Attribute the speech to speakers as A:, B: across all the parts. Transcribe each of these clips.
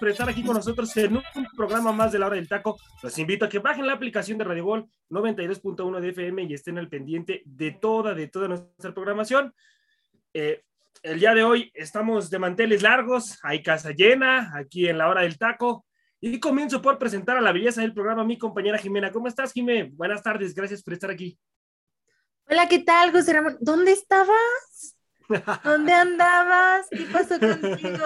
A: Estar aquí con nosotros en un programa más de la hora del taco. Los invito a que bajen la aplicación de Radio Gol 92.1 de FM y estén al pendiente de toda, de toda nuestra programación. Eh, el día de hoy estamos de manteles largos, hay casa llena aquí en la hora del taco. Y comienzo por presentar a la belleza del programa, mi compañera Jimena. ¿Cómo estás, Jimena? Buenas tardes, gracias por estar aquí.
B: Hola, ¿qué tal, José? ¿Dónde estabas? ¿Dónde andabas? ¿Qué pasó contigo?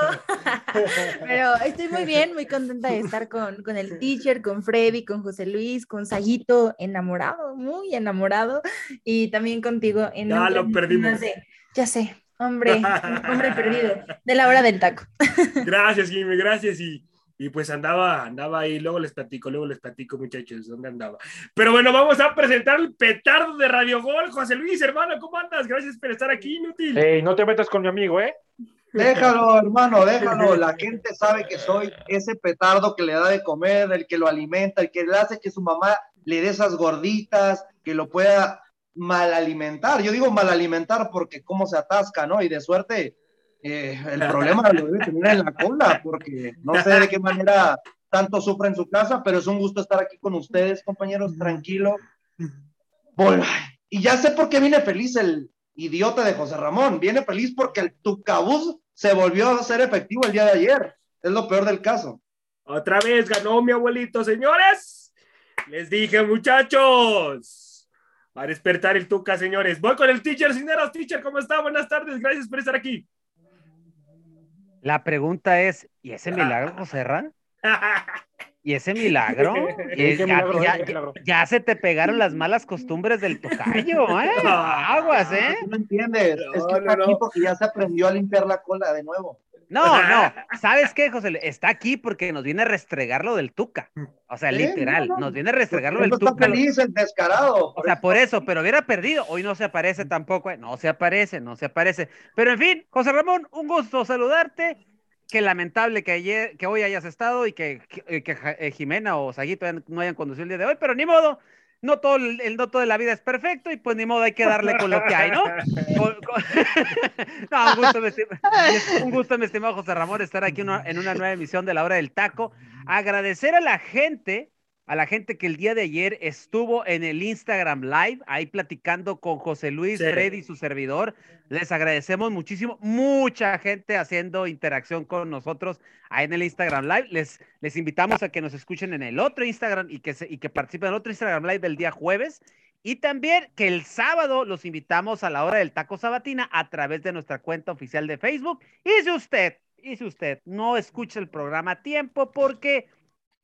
B: Pero estoy muy bien, muy contenta de estar con, con el teacher, con Freddy, con José Luis, con Sayito, enamorado, muy enamorado, y también contigo. En
A: Ya lo perdimos.
B: más de- ya sé, hombre, hombre perdido, de la hora del taco.
A: Gracias, Jimmy, gracias. Y, y pues andaba, andaba ahí, luego les platico, luego les platico, muchachos, dónde andaba. Pero bueno, vamos a presentar el petardo de Radio Gol. José Luis, hermano, ¿cómo andas? Gracias por estar aquí, inútil.
C: Ey, no te metas con mi amigo, ¿eh?
D: Déjalo, hermano, déjalo. La gente sabe que soy ese petardo que le da de comer, el que lo alimenta, el que le hace que su mamá le dé esas gorditas, que lo pueda mal alimentar. Yo digo mal alimentar porque cómo se atasca, ¿no? Y de suerte, eh, el problema lo debe tener en la cola, porque no sé de qué manera tanto sufre en su casa, pero es un gusto estar aquí con ustedes, compañeros, tranquilo. Y ya sé por qué viene feliz el idiota de José Ramón. Viene feliz porque el Tucabús se volvió a ser efectivo el día de ayer. Es lo peor del caso.
A: Otra vez ganó mi abuelito, señores. Les dije, muchachos. A despertar el Tuca, señores. Voy con el teacher Cineros. Teacher, ¿cómo está? Buenas tardes, gracias por estar aquí.
C: La pregunta es, ¿y ese milagro, José Ra? ¿Y ese milagro? Y
E: ¿Qué
C: ya,
E: milagro,
C: ya-
E: eh? ¿Qué milagro?
C: ya se te pegaron las malas costumbres del tocayo, ¿eh? Aguas, ¿eh?
D: ¿Tú no entiendes? es que
A: no,
D: está aquí
A: no.
D: porque ya se aprendió a limpiar la cola de nuevo.
C: No, no. ¿Sabes qué, José? Está aquí porque nos viene a restregar lo del Tuca. O sea,
D: Sí,
C: literal,
D: no, no.
C: nos viene a restregar lo del
D: no está
C: Tuca.
D: feliz, el descarado.
C: O sea, por eso, pero hubiera perdido. Hoy no se aparece tampoco. ¿eh? No se aparece, no se aparece. Pero en fin, José Ramón, un gusto saludarte. Qué lamentable que ayer, que hoy hayas estado y que, que, que Ja- eh, Jimena o Saguito no hayan conducido el día de hoy, pero ni modo. No todo el, no todo de la vida es perfecto y pues ni modo hay que darle con lo que hay, ¿no? Con- con- no, un gusto, mi un gusto, mi estimado José Ramón, estar aquí una- en una nueva emisión de la hora del taco. Agradecer a la gente, a la gente que el día de ayer estuvo en el Instagram Live, ahí platicando con José Luis,
A: Sí.
C: Freddy, su servidor. Les agradecemos muchísimo. Mucha gente haciendo interacción con nosotros ahí en el Instagram Live. Les, les invitamos a que nos escuchen en el otro Instagram y que, se- y que participen en el otro Instagram Live del día jueves. Y también que el sábado los invitamos a la hora del taco sabatina a través de nuestra cuenta oficial de Facebook. Y si usted, y si usted no escucha el programa a tiempo porque,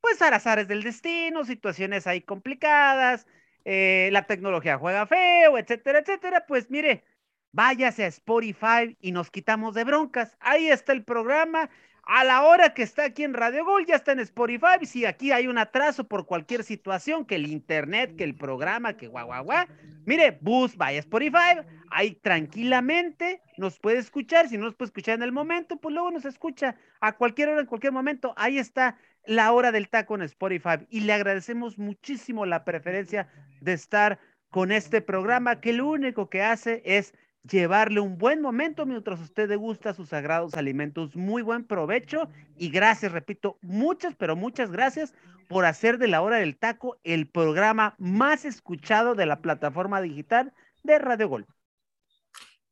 C: pues, arazares del destino, situaciones ahí complicadas, eh, la tecnología juega feo, etcétera, etcétera, pues mire, váyase a Spotify y nos quitamos de broncas. Ahí está el programa. A la hora que está aquí en Radio Gol, ya está en Spotify. Si aquí hay un atraso por cualquier situación, que el internet, que el programa, que guau, guau, guau. Mire, bus, vaya Spotify. Ahí tranquilamente nos puede escuchar. Si no nos puede escuchar en el momento, pues luego nos escucha a cualquier hora, en cualquier momento. Ahí está la hora del taco en Spotify. Y le agradecemos muchísimo la preferencia de estar con este programa que lo único que hace es llevarle un buen momento mientras usted degusta sus sagrados alimentos. Muy buen provecho y gracias, repito, muchas, pero muchas gracias por hacer de la hora del taco el programa más escuchado de la plataforma digital de Radio Gol.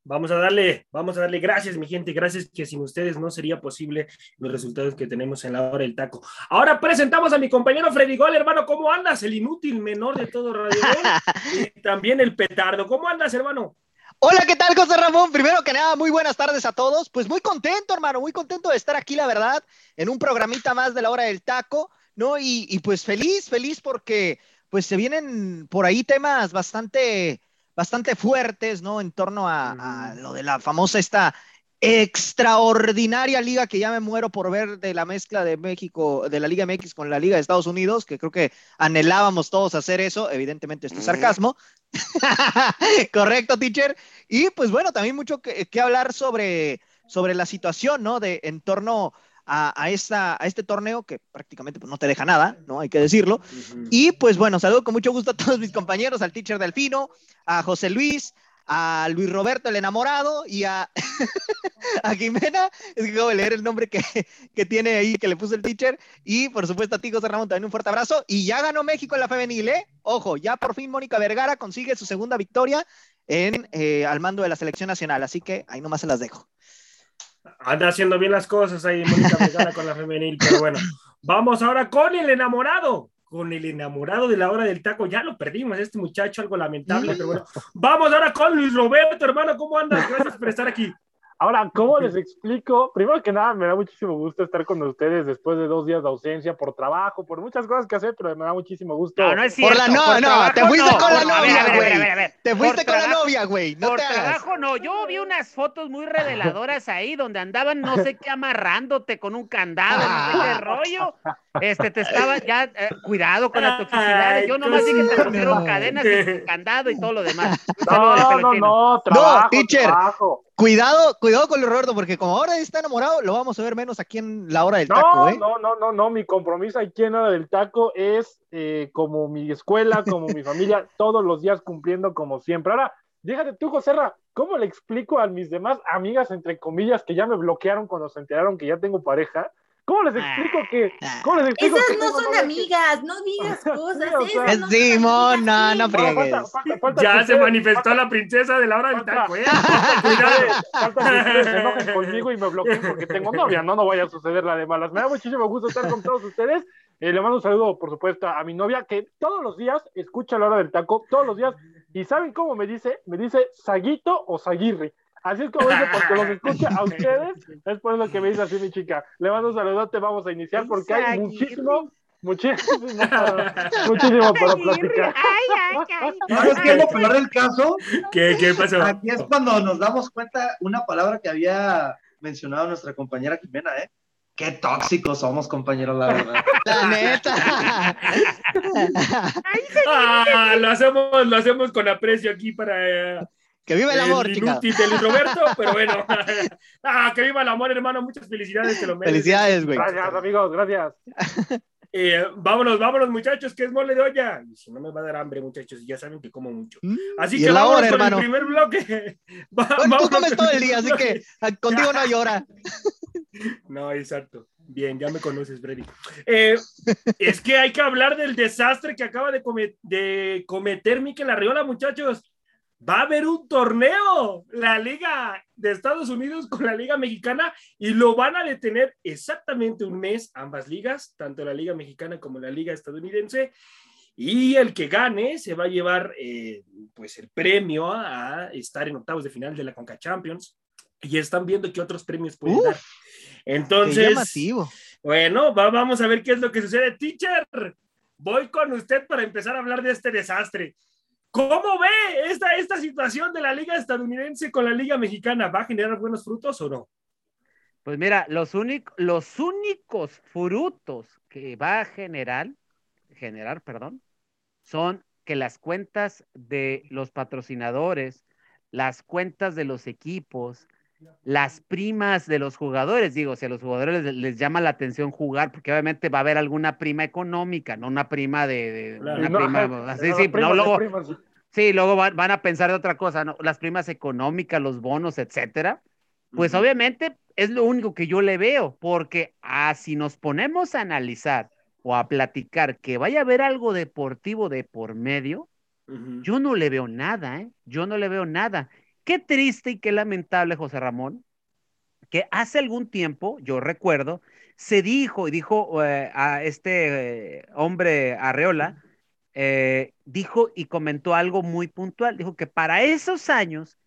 A: Vamos a darle, vamos a darle gracias, mi gente, gracias que sin ustedes no sería posible los resultados que tenemos en la hora del taco. Ahora presentamos a mi compañero Freddy Gol, hermano, ¿cómo andas? El inútil menor de todo Radio Gol, y también el petardo. ¿Cómo andas, hermano?
F: Hola, ¿qué tal, José Ramón? Primero que nada, muy buenas tardes a todos. Pues muy contento, hermano, muy contento de estar aquí, la verdad, en un programita más de la hora del taco, ¿no? Y, y pues feliz, feliz porque pues se vienen por ahí temas bastante bastante fuertes, ¿no? En torno a, a, lo de la famosa esta extraordinaria liga que ya me muero por ver de la mezcla de México, de la Liga MX con la Liga de Estados Unidos, que creo que anhelábamos todos hacer eso, evidentemente esto es sarcasmo. Correcto, teacher. Y pues bueno, también mucho que, que hablar sobre, sobre la situación, ¿no? De en torno a, a, esta, a este torneo que prácticamente pues, no te deja nada, ¿no? Hay que decirlo. Uh -huh. Y pues bueno, saludo con mucho gusto a todos mis compañeros, al teacher Delfino, a José Luis, a Luis Roberto el enamorado y a, a Jimena, es que acabo de leer el nombre que, que, tiene ahí, que le puso el teacher, y por supuesto a ti, José Ramón, también un fuerte abrazo, y ya ganó México en la femenil, ¿eh? Ojo, ya por fin Mónica Vergara consigue su segunda victoria en, eh, al mando de la selección nacional, así que ahí nomás se las dejo.
A: Anda haciendo bien las cosas ahí, Mónica con la femenil, pero bueno, vamos ahora con el enamorado con el enamorado de la hora del taco. Ya lo perdimos, este muchacho, algo lamentable, pero bueno. Vamos ahora con Luis Roberto, hermano, ¿cómo andas? Gracias por estar aquí.
E: Ahora, ¿cómo les explico? Primero que nada, me da muchísimo gusto estar con ustedes después de dos días de ausencia por trabajo, por muchas cosas que hacer, pero me da muchísimo gusto.
C: No, no es cierto.
F: Por la no,
C: por
F: no,
C: trabajo,
F: te fuiste
C: no.
F: con la novia,
C: a ver, a ver, a ver, a
F: güey.
C: ver.
F: Te fuiste con la novia, güey. No
C: por
F: te hagas.
C: trabajo no, yo vi unas fotos muy reveladoras ahí donde andaban no sé qué amarrándote con un candado, no sé qué rollo. Este te estaba ya eh, cuidado con las toxicidades. Yo nomás dije que te pusieron
F: no.
C: cadenas y candado y todo lo demás.
E: No, no, no, trabajo,
F: teacher.
E: trabajo.
F: Cuidado, cuidado con Luis Roberto, porque como ahora está enamorado, lo vamos a ver menos aquí en la hora del
E: No,
F: taco, ¿eh?
E: no, no, no, no, mi compromiso aquí en Hora del Taco es eh, como mi escuela, como mi familia, todos los días cumpliendo como siempre. Ahora, déjate tú, Joserra, ¿cómo le explico a mis demás amigas, entre comillas, que ya me bloquearon cuando se enteraron que ya tengo pareja? ¿Cómo les explico que... ¿Cómo les explico
B: Esas
E: que
B: no son amigas, no digas cosas.
E: Sí, o sea-
B: esas no
F: Simón, no,
E: falta-
F: friegues.
E: falta- falta
A: Ya se
E: ustedes-
A: manifestó
E: falta-
A: la princesa de la hora del taco, ¿eh? Cuidado.
E: falta que ustedes se enojen conmigo y me bloqueen porque tengo novia, no, no vaya a suceder la de malas. Me da muchísimo gusto estar con todos ustedes. Eh, le mando un saludo, por supuesto, a mi novia que todos los días escucha la hora del taco, todos los días. ¿Y saben cómo me dice? Me dice Saguito o Saguirri. Así es como dice, porque los escucha a ustedes. Es por eso que me dice así mi chica. Le mando un saludote, vamos a iniciar porque hay muchísimo, muchísimo, muchísimo para platicar.
D: ¿Sabes qué es lo peor del caso?
A: ¿Qué, qué pasó?
D: Aquí es cuando nos damos cuenta una palabra que había mencionado nuestra compañera Jimena, ¿eh? Qué tóxicos somos, compañeros, la verdad.
F: La neta.
A: Ah, lo hacemos, lo hacemos con aprecio aquí para eh,
F: que vive el amor,
A: el
F: chica.
A: inútil Roberto, pero bueno. Ah, que viva el amor, hermano. Muchas felicidades, te lo mereces.
F: Felicidades, güey.
E: Gracias, amigos, gracias.
A: Eh, vámonos, vámonos, muchachos, que es mole de olla. Y si no me va a dar hambre, muchachos, ya saben que como mucho.
F: Mm,
A: Así que vámonos
F: hora,
A: con
F: hermano.
A: el primer bloque. Va-
F: Bueno, tú comes todo el día, así que contigo no llora.
A: No, exacto. Bien, ya me conoces, Freddy. Eh, es que hay que hablar del desastre que acaba de, come- de cometer Mikel Arriola, muchachos. Va a haber un torneo, la Liga de Estados Unidos con la Liga Mexicana, y lo van a detener exactamente un mes, ambas ligas, tanto la Liga Mexicana como la Liga estadounidense. Y el que gane se va a llevar eh, pues el premio a estar en octavos de final de la Conca Champions. Y están viendo qué otros premios pueden
F: Uf.
A: dar. Entonces, bueno, va- vamos a ver qué es lo que sucede. Teacher, voy con usted para empezar a hablar de este desastre. ¿Cómo ve esta, esta situación de la liga estadounidense con la liga mexicana? ¿Va a generar buenos frutos o no?
C: Pues mira, los, los únicos frutos que va a generar, generar, perdón, son que las cuentas de los patrocinadores, las cuentas de los equipos, las primas de los jugadores, digo, si a los jugadores les, les llama la atención jugar, porque obviamente va a haber alguna prima económica, no una prima de, de-
A: Claro.
C: una
E: No,
C: prima, así,
E: no,
C: sí, no, luego,
E: primas.
C: Sí, luego van, van a pensar de otra cosa, ¿no? Las primas económicas, los bonos, etcétera. Pues obviamente es lo único que yo le veo, porque ah, si nos ponemos a analizar o a platicar que vaya a haber algo deportivo de por medio, yo no le veo nada, ¿eh? Yo no le veo nada. Qué triste y qué lamentable, José Ramón, que hace algún tiempo, yo recuerdo, se dijo y dijo eh, a este eh, hombre Arreola, eh, dijo y comentó algo muy puntual, dijo que para esos años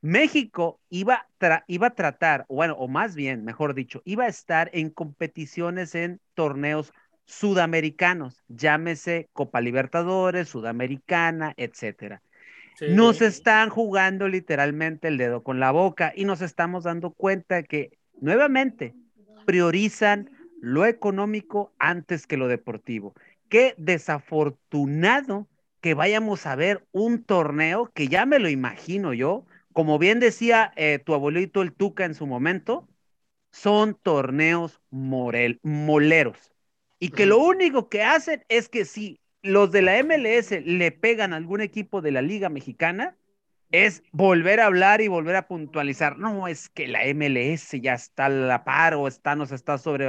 C: México iba, iba a tratar, bueno, o más bien, mejor dicho, iba a estar en competiciones en torneos sudamericanos, llámese Copa Libertadores, Sudamericana, etcétera. Nos están jugando literalmente el dedo con la boca y nos estamos dando cuenta que nuevamente priorizan lo económico antes que lo deportivo. Qué desafortunado que vayamos a ver un torneo que ya me lo imagino yo, como bien decía eh, tu abuelito el Tuca en su momento, son torneos moleros. Y que lo único que hacen es que si los de la MLS le pegan a algún equipo de la Liga Mexicana, es volver a hablar y volver a puntualizar. No, es que la MLS ya está a la par o está, nos está sobre,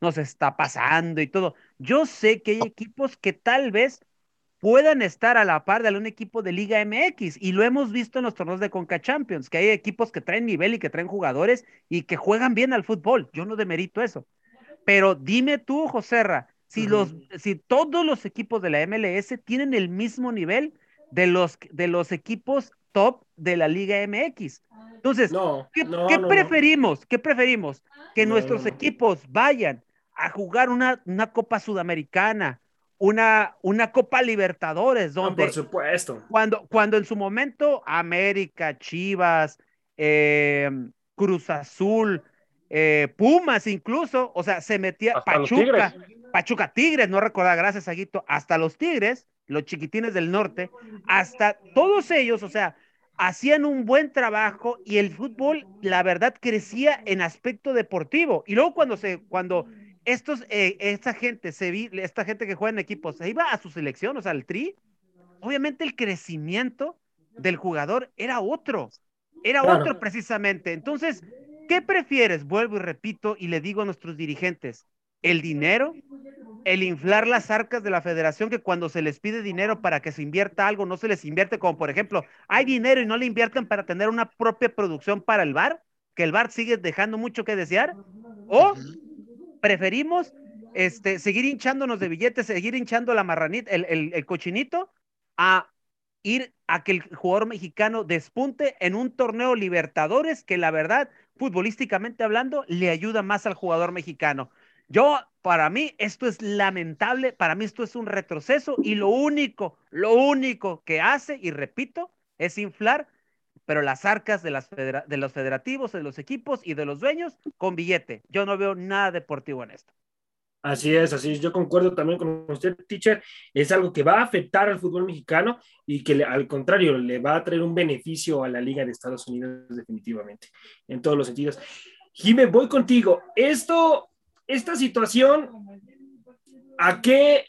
C: nos está pasando y todo. Yo sé que hay equipos que tal vez puedan estar a la par de algún equipo de Liga MX. Y lo hemos visto en los torneos de Conca Champions, que hay equipos que traen nivel y que traen jugadores y que juegan bien al fútbol. Yo no demerito eso. Pero dime tú, Joserra, si, los, si todos los equipos de la MLS tienen el mismo nivel de los, de los equipos top de la Liga MX. Entonces, ¿qué, preferimos? ¿Qué preferimos? Que nuestros equipos vayan a jugar una, una Copa Sudamericana, una, una Copa Libertadores, donde...
A: por supuesto.
C: Cuando, cuando en su momento América, Chivas, eh, Cruz Azul, eh, Pumas incluso, o sea, se metía Pachuca, Pachuca Tigres, no recordar, gracias Aguito, hasta los Tigres, los chiquitines del norte, hasta todos ellos, o sea, hacían un buen trabajo y el fútbol, la verdad, crecía en aspecto deportivo. Y luego cuando se, cuando estos, eh, esta gente, se vi, esta gente que juega en equipos, se iba a su selección, o sea, al tri, obviamente el crecimiento del jugador era otro, era otro precisamente. Entonces, ¿qué prefieres? Vuelvo y repito y le digo a nuestros dirigentes, el dinero, el inflar las arcas de la federación, que cuando se les pide dinero para que se invierta algo, no se les invierte, como por ejemplo, hay dinero y no le invierten para tener una propia producción para el bar, que el bar sigue dejando mucho que desear, o preferimos este, seguir hinchándonos de billetes, seguir hinchando la marranita, el, cochinito, a ir a que el jugador mexicano despunte en un torneo Libertadores que la verdad, futbolísticamente hablando, le ayuda más al jugador mexicano. Yo, para mí, esto es lamentable, para mí esto es un retroceso y lo único, lo único que hace, y repito, es inflar, pero las arcas de, los federativos, de los equipos y de los dueños con billete. Yo no veo nada deportivo en esto.
A: Así es, así es. Yo concuerdo también con usted, teacher. Es algo que va a afectar al fútbol mexicano y que al contrario le va a traer un beneficio a la Liga de Estados Unidos definitivamente, en todos los sentidos. Jiménez, voy contigo. Esto esta situación, ¿a qué,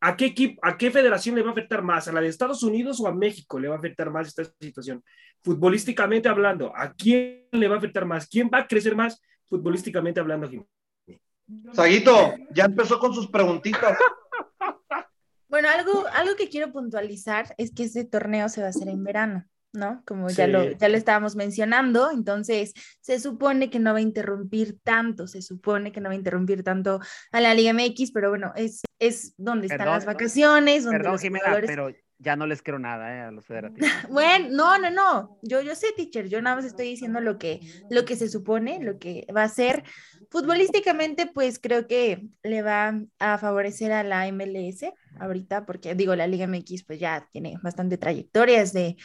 A: a, qué equipo, ¿a qué federación le va a afectar más? ¿A la de Estados Unidos o a México le va a afectar más esta situación? Futbolísticamente hablando, ¿a quién le va a afectar más? ¿Quién va a crecer más futbolísticamente hablando?
D: Saguito, ya empezó con sus preguntitas.
B: Bueno, algo, algo que quiero puntualizar es que este torneo se va a hacer en verano. ¿No? Como ya, lo, ya lo estábamos mencionando, entonces se supone que no va a interrumpir tanto, se supone que no va a interrumpir tanto a la Liga MX, pero bueno, es, es donde están las vacaciones, donde
C: perdón, Jimena, pero ya no les quiero nada eh, a los federativos.
B: bueno, no, no, no, yo, yo sé, teacher, yo nada más estoy diciendo lo que, lo que se supone, lo que va a ser. Futbolísticamente, pues creo que le va a favorecer a la MLS ahorita, porque digo, la Liga MX pues ya tiene bastante trayectoria, es de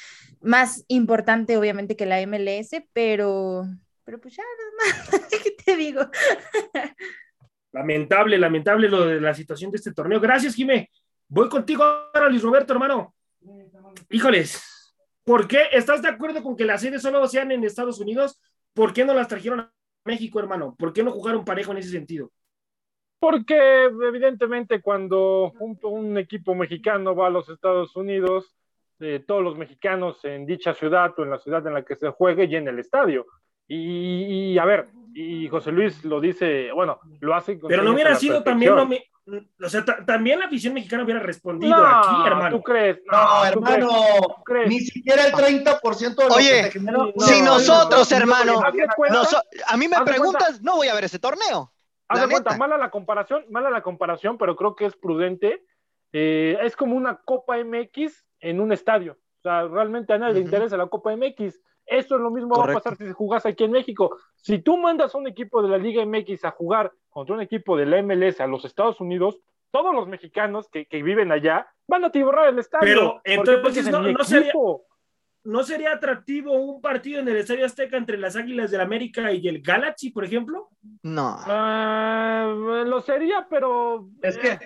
B: más importante obviamente que la MLS, pero, pero pues ya nada más, ¿qué te digo?
A: lamentable, lamentable lo de la situación de este torneo. Gracias, Jimé. Voy contigo ahora, Luis Roberto, hermano. Híjoles, ¿por qué estás de acuerdo con que las series solo sean en Estados Unidos? ¿Por qué no las trajeron a México, hermano? ¿Por qué no jugaron parejo en ese sentido?
E: Porque evidentemente cuando un, equipo mexicano va a los Estados Unidos, eh, todos los mexicanos en dicha ciudad o en la ciudad en la que se juegue y en el estadio. Y, a ver, y José Luis lo dice, bueno, lo hace.
A: Pero no hubiera sido también lo, o sea, ta- también la afición mexicana hubiera respondido
E: No,
A: aquí, hermano.
E: ¿Tú crees?
D: No,
E: ¿tú
D: hermano,
E: crees? ¿Tú crees?
D: ni siquiera el 30% de lo
F: Oye,
D: que generó.
F: si
D: No,
F: nosotros,
D: no, no,
F: hermano,
D: no, no,
E: de
F: No, a mí me
E: de
F: preguntas, no voy a ver ese torneo.
E: Haz de cuenta, mala la comparación, mala la comparación, pero creo que es prudente. Eh, es como una Copa MX en un estadio. O sea, realmente a nadie le
F: Ujú.
E: interesa la Copa MX. Eso es lo mismo va
F: Correcto.
E: a pasar si jugás aquí en México. Si tú mandas a un equipo de la Liga MX a jugar contra un equipo de la MLS a los Estados Unidos, todos los mexicanos que, que viven allá van a tiborrar el estadio.
A: Pero, entonces,
E: Porque
A: no- sería-. ¿No sería atractivo un partido en el Estadio Azteca entre las Águilas del América y el Galaxy, por ejemplo?
F: No.
E: Ah, lo sería, pero
D: Es que,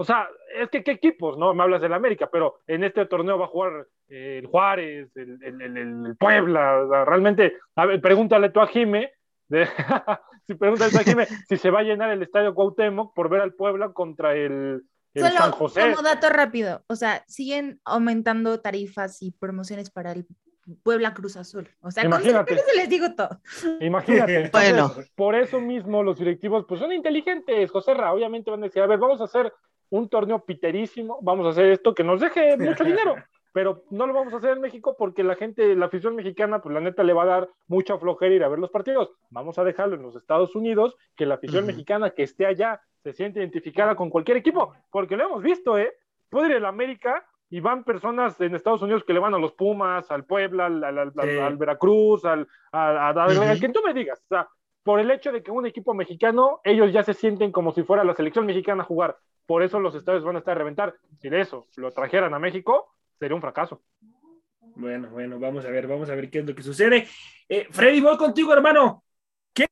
E: O sea, es que qué equipos, ¿no? Me hablas del América, pero en este torneo va a jugar eh, el Juárez, el, el- el- el Puebla, o sea, realmente, a ver, pregúntale tú a Jime, de- si pregúntale tú a Jime si se va a llenar el estadio Cuauhtémoc por ver al Puebla contra el, el
B: Solo
E: San José.
B: como dato rápido, o sea, siguen aumentando tarifas y promociones para el Puebla Cruz Azul. O sea, con
E: Imagínate.
B: eso les digo todo.
E: Imagínate. Entonces,
F: Bueno.
E: Por eso mismo los directivos, pues son inteligentes, José Ra, obviamente van a decir, a ver, vamos a hacer un torneo piterísimo, vamos a hacer esto que nos deje mucho dinero, pero no lo vamos a hacer en México porque la gente, la afición mexicana, pues la neta le va a dar mucha flojera ir a ver los partidos. Vamos a dejarlo en los Estados Unidos, que la afición mexicana que esté allá se siente identificada con cualquier equipo, porque lo hemos visto, ¿eh? Puede ir el América y van personas en Estados Unidos que le van a los Pumas, al Puebla, al, al- al-
A: Sí.
E: al Veracruz, al, a, a- a-
F: Ujú.
E: al que tú me digas. O sea, por el hecho de que un equipo mexicano, ellos ya se sienten como si fuera la selección mexicana a jugar. Por eso los estadios van a estar a reventar. Si de eso lo trajeran a México, sería un fracaso.
A: Bueno, bueno, vamos a ver, vamos a ver qué es lo que sucede. Eh, Freddy, voy contigo, hermano. ¿Qué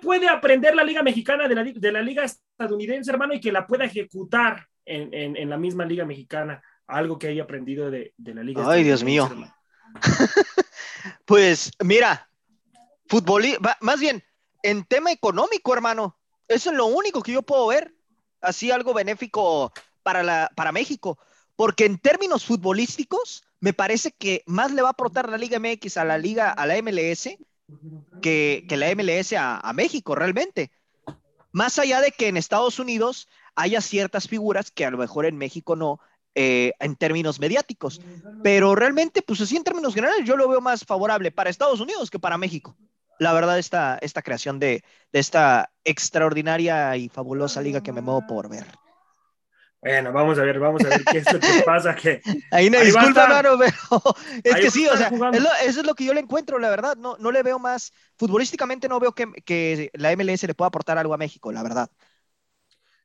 A: puede aprender la Liga Mexicana de la, de la Liga Estadounidense, hermano, y que la pueda ejecutar en, en- en la misma Liga Mexicana? Algo que haya aprendido de, de la Liga
F: Ay, Dios mío. Pues mira, fútbol, más bien, en tema económico, hermano, eso es lo único que yo puedo ver, así algo benéfico para, la, para México, porque en términos futbolísticos, me parece que más le va a aportar la Liga MX a la Liga, a la MLS, que, que la MLS a, a México, realmente. Más allá de que en Estados Unidos haya ciertas figuras que a lo mejor en México no, eh, en términos mediáticos. Pero realmente, pues así en términos generales, yo lo veo más favorable para Estados Unidos que para México. La verdad, esta, esta creación de, de esta extraordinaria y fabulosa liga que me muevo por ver.
A: Bueno, vamos a ver, vamos a ver qué es lo que pasa. Que
F: Ahí me
A: Ahí
F: disculpa, hermano, pero es que sí, o sea, es lo- eso es lo que yo le encuentro, la verdad. No, no le veo más, futbolísticamente no veo que, que la MLS le pueda aportar algo a México, la verdad.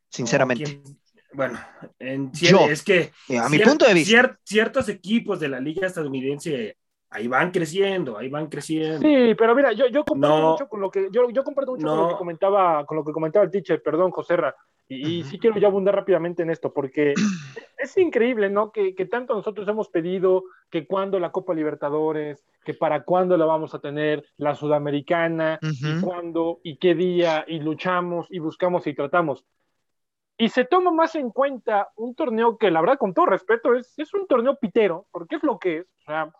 F: Sinceramente.
A: No, ¿quién- Bueno, en
F: Yo,
A: es que
F: Eh, a mi
A: cier-
F: punto de vista.
A: cier- ciertos equipos de la liga estadounidense ahí van creciendo, ahí van creciendo.
E: Sí, pero mira, yo, yo comparto
A: No.
E: mucho con lo que yo, yo comparto mucho con
A: No.
E: lo que comentaba, con lo que comentaba el teacher, perdón, Joserra. Y, y sí quiero ya abundar rápidamente en esto, porque es increíble, ¿no? Que, que tanto nosotros hemos pedido que cuándo la Copa Libertadores, que para cuándo la vamos a tener, la Sudamericana, y
F: Ujú.
E: cuándo, y qué día, y luchamos, y buscamos y tratamos. Y se toma más en cuenta un torneo que, la verdad, con todo respeto, es, es un torneo pitero, porque es lo que es. O sea,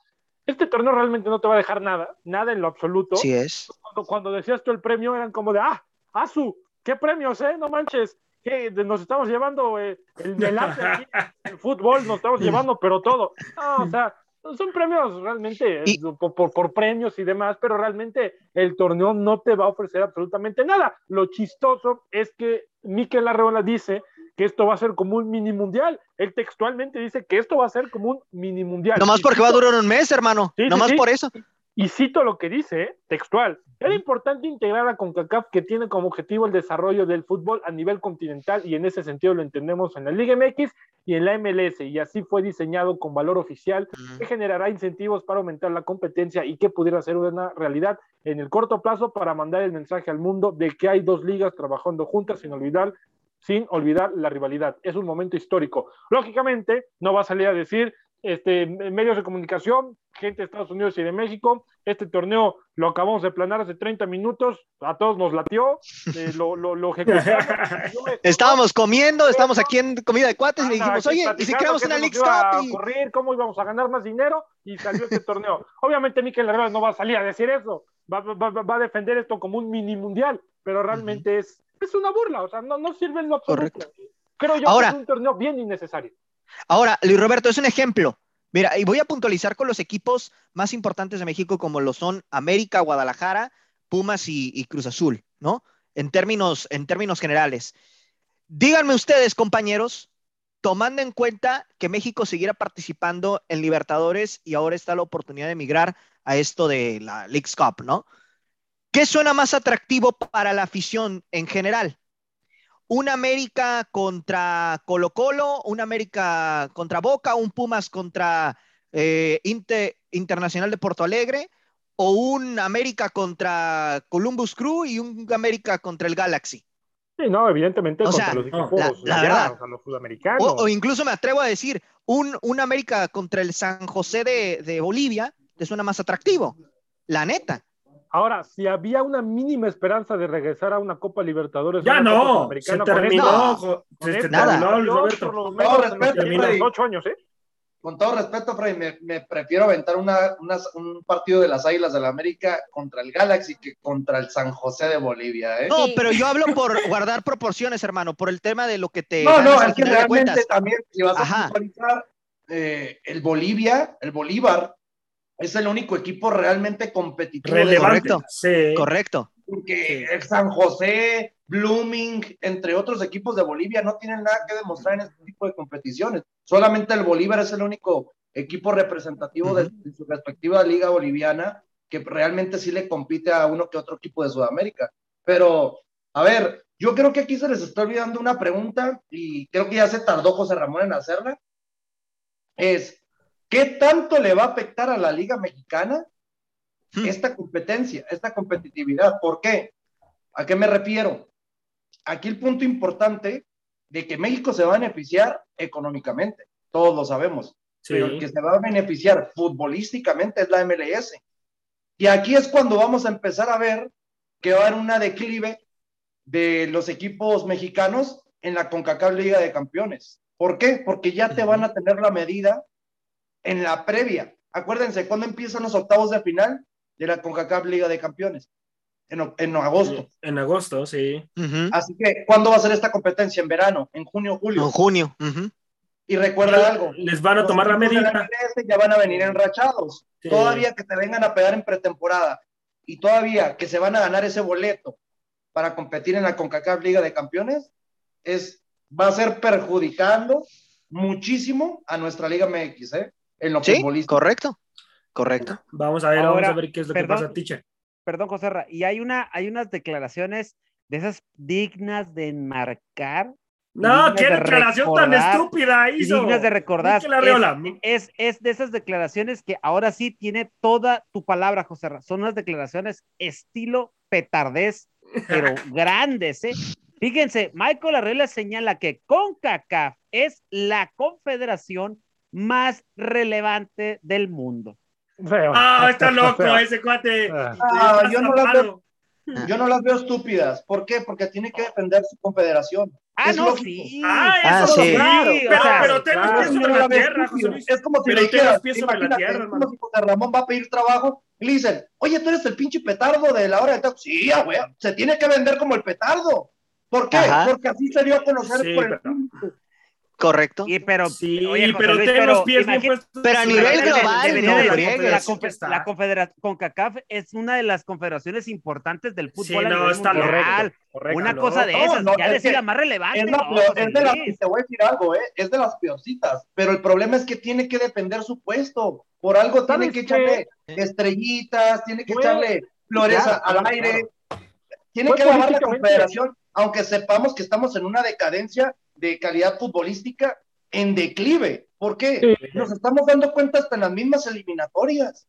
E: este torneo realmente no te va a dejar nada, nada en lo absoluto.
F: Sí es.
E: Cuando, cuando decías tú el premio, eran como de, ah, Asu, qué premios, ¿eh? No manches, que nos estamos llevando eh, el, el arte aquí, el fútbol, nos estamos llevando, pero todo. No, o sea, son premios realmente eh,
F: Y-
E: por, por- por premios y demás, pero realmente el torneo no te va a ofrecer absolutamente nada. Lo chistoso es que Miquel Arreola dice que esto va a ser como un mini mundial. Él textualmente dice que esto va a ser como un mini mundial.
F: Nomás porque va a durar un mes, hermano.
E: Sí, sí,
F: Nomás
E: sí.
F: por eso.
E: y cito lo que dice, ¿eh? textual. Era importante integrar a CONCACAF que tiene como objetivo el desarrollo del fútbol a nivel continental y en ese sentido lo entendemos en la Liga MX y en la MLS y así fue diseñado con valor oficial que generará incentivos para aumentar la competencia y que pudiera ser una realidad en el corto plazo para mandar el mensaje al mundo de que hay dos ligas trabajando juntas sin olvidar sin olvidar la rivalidad. Es un momento histórico. Lógicamente, no va a salir a decir este, medios de comunicación, gente de Estados Unidos y de México, este torneo lo acabamos de planear hace 30 minutos, a todos nos latió, eh, lo, lo, lo me-
F: Estábamos comiendo, estábamos aquí en comida de cuates y dijimos, oye, ¿y si creamos una League Cup? Y-
E: correr, cómo íbamos a ganar más dinero y salió este torneo. Obviamente Mikel Herrera no va a salir a decir eso, va, va- va- va a defender esto como un mini mundial, pero realmente es es una burla, o sea, no, no sirve en lo absoluto.
F: Correcto.
E: Creo yo
F: Ahora-
E: que es un torneo bien innecesario.
F: Ahora, Luis Roberto, es un ejemplo. Mira, y voy a puntualizar con los equipos más importantes de México, como lo son América, Guadalajara, Pumas y, y Cruz Azul, ¿no? En términos, en términos generales. Díganme ustedes, compañeros, tomando en cuenta que México siguiera participando en Libertadores y ahora está la oportunidad de migrar a esto de la League's Cup, ¿no? ¿Qué suena más atractivo para la afición en general? un América contra Colo Colo, un América contra Boca, un Pumas contra eh, Inte- Internacional de Porto Alegre, o un América contra Columbus Crew y un América contra el Galaxy.
E: Sí, no, evidentemente
F: O
E: contra
F: sea,
E: los equipos
F: la- la
E: allá,
F: verdad.
E: o sea, los sudamericanos.
F: O, o incluso me atrevo a decir, un, un América contra el San José de, de Bolivia te suena más atractivo. La neta.
E: Ahora, si había una mínima esperanza de regresar a una Copa Libertadores,
A: Ya
E: una Copa
A: no, se
E: con
A: terminó,
F: No.
E: Con
A: se terminó, Luis Roberto.
D: No,
E: en los
D: respeto, Freddy.
E: ocho años, ¿eh?
D: Con todo respeto, Freddy, me, me prefiero aventar una, una- un partido de las Águilas del la América contra el Galaxy que contra el San José de Bolivia, ¿eh?
F: No,
B: Sí.
F: pero yo hablo por guardar proporciones, hermano, por el tema de lo que te
D: No, no,
F: al
D: es que
F: final de
D: realmente
F: cuentas.
D: también, si vas
F: Ajá.
D: a puntualizar, eh, el Bolivia, el Bolívar, es el único equipo realmente competitivo.
A: Relevante.
F: Correcto.
A: Sí.
F: Correcto.
D: Porque el San José, Blooming, entre otros equipos de Bolivia, no tienen nada que demostrar en este tipo de competiciones. Solamente el Bolívar es el único equipo representativo de, de su respectiva liga boliviana que realmente sí le compite a uno que otro equipo de Sudamérica. Pero, a ver, yo creo que aquí se les está olvidando una pregunta y creo que ya se tardó José Ramón en hacerla. Es, ¿qué tanto le va a afectar a la liga mexicana
F: Hmm.
D: esta competencia, esta competitividad. ¿Por qué? ¿A qué me refiero? Aquí el punto importante de que México se va a beneficiar económicamente, todos lo sabemos,
A: Sí.
D: pero el que se va a beneficiar futbolísticamente es la MLS. Y aquí es cuando vamos a empezar a ver que va a haber una declive de los equipos mexicanos en la CONCACAF Liga de Campeones. ¿Por qué? Porque ya te van a tener la medida en la previa. Acuérdense, ¿cuándo empiezan los octavos de final de la CONCACAF Liga de Campeones? En, en agosto.
A: En agosto, sí.
F: Ujú.
D: Así que, ¿cuándo va a ser esta competencia? En verano, en junio, julio.
F: En junio. ujú.
D: Y recuerda algo.
A: Les van a tomar la medida.
D: Ya van a venir enrachados.
A: Sí.
D: Todavía que te vengan a pegar en pretemporada y todavía que se van a ganar ese boleto para competir en la CONCACAF Liga de Campeones, es, va a ser perjudicando muchísimo a nuestra Liga MX, ¿eh? En lo
F: Sí, correcto. Correcto.
A: Vamos a ver,
C: Ahora,
A: vamos a ver qué es lo
C: perdón.
A: que pasa, teacher.
C: Perdón, José Ra, y hay una, hay unas declaraciones de esas dignas de enmarcar.
A: No, qué
C: de
A: declaración tan
C: recordar,
A: estúpida
C: y
A: hizo.
C: dignas de recordar. Es, es, es de esas declaraciones que ahora sí tiene toda tu palabra, José Ra. Son unas declaraciones estilo petardés, pero grandes, ¿eh? Fíjense, Michael Arreola señala que CONCACAF es la confederación más relevante del mundo.
A: Ah, está loco ese cuate.
E: Ah.
D: Ah, yo no las
A: atrapado.
D: Yo no las veo estúpidas. ¿Por qué? Porque tiene que defender su confederación.
C: Ah,
D: Es
C: no,
D: lógico.
C: sí.
A: Ah,
F: Ah,
A: eso
F: sí.
A: sí.
C: Claro,
A: pero,
C: o sea,
A: pero ten los
E: claro.
A: pies sobre la
D: veo
A: tierra, José
D: estúpida.
A: Luis.
D: Es como si
A: Pero
D: le dijeras,
A: la tierra,
D: es como
A: hermano.
D: si José Ramón va a pedir trabajo y le dicen, oye, tú eres el pinche petardo de la hora de taco. Sí, ah, güey, se tiene que vender como el petardo. ¿Por qué?
F: Ajá.
D: Porque así se dio a conocer
A: Sí,
D: por el
A: pero-
D: público.
F: Correcto.
C: Y pero,
A: Sí,
C: oye,
A: pero
C: Luis,
A: ten
C: pero
A: los pies bien puestos.
F: pero a nivel global, no
A: de la confederación
C: la, confederación CONCACAF es una de las confederaciones importantes del fútbol
A: Sí,
C: a
A: no, está
C: mundial.
E: Correcto.
C: Una
A: no,
C: cosa de
D: no,
C: esas,
D: no,
C: ya
D: es
C: decir la más relevante.
D: Es, la
C: no,
D: peor-
C: José
D: es de las, te voy a decir algo, ¿eh? es de las peorcitas, pero el problema es que tiene que defender su puesto. Por algo tiene
E: ¿Sabes
D: que echarle estrellitas, tiene que echarle flores
E: Claro,
D: al
E: claro,
D: aire, tiene que lavar la confederación, aunque sepamos que estamos en una decadencia de calidad futbolística en declive. ¿Por qué?
E: Sí.
D: Nos estamos dando cuenta hasta en las mismas eliminatorias.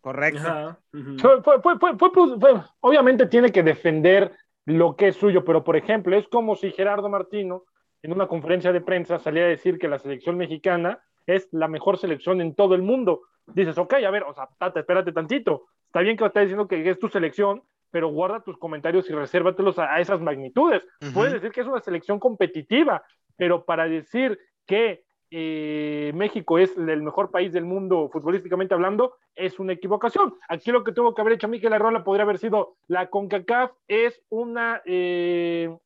C: Correcto.
A: Ajá, ujú.
E: Fue- fue- fue- fue- fue- fue- obviamente tiene que defender lo que es suyo, pero por ejemplo, es como si Gerardo Martino en una conferencia de prensa salía a decir que la selección mexicana es la mejor selección en todo el mundo. Dices, ok, a ver, o sea, tata, espérate tantito. Está bien que estás diciendo que es tu selección, pero guarda tus comentarios y resérvatelos a, a esas magnitudes.
F: Ujú.
E: Puedes decir que es una selección competitiva, pero para decir que eh, México es el mejor país del mundo futbolísticamente hablando, es una equivocación. Aquí lo que tuvo que haber hecho Miguel Arrola podría haber sido la CONCACAF es una eh,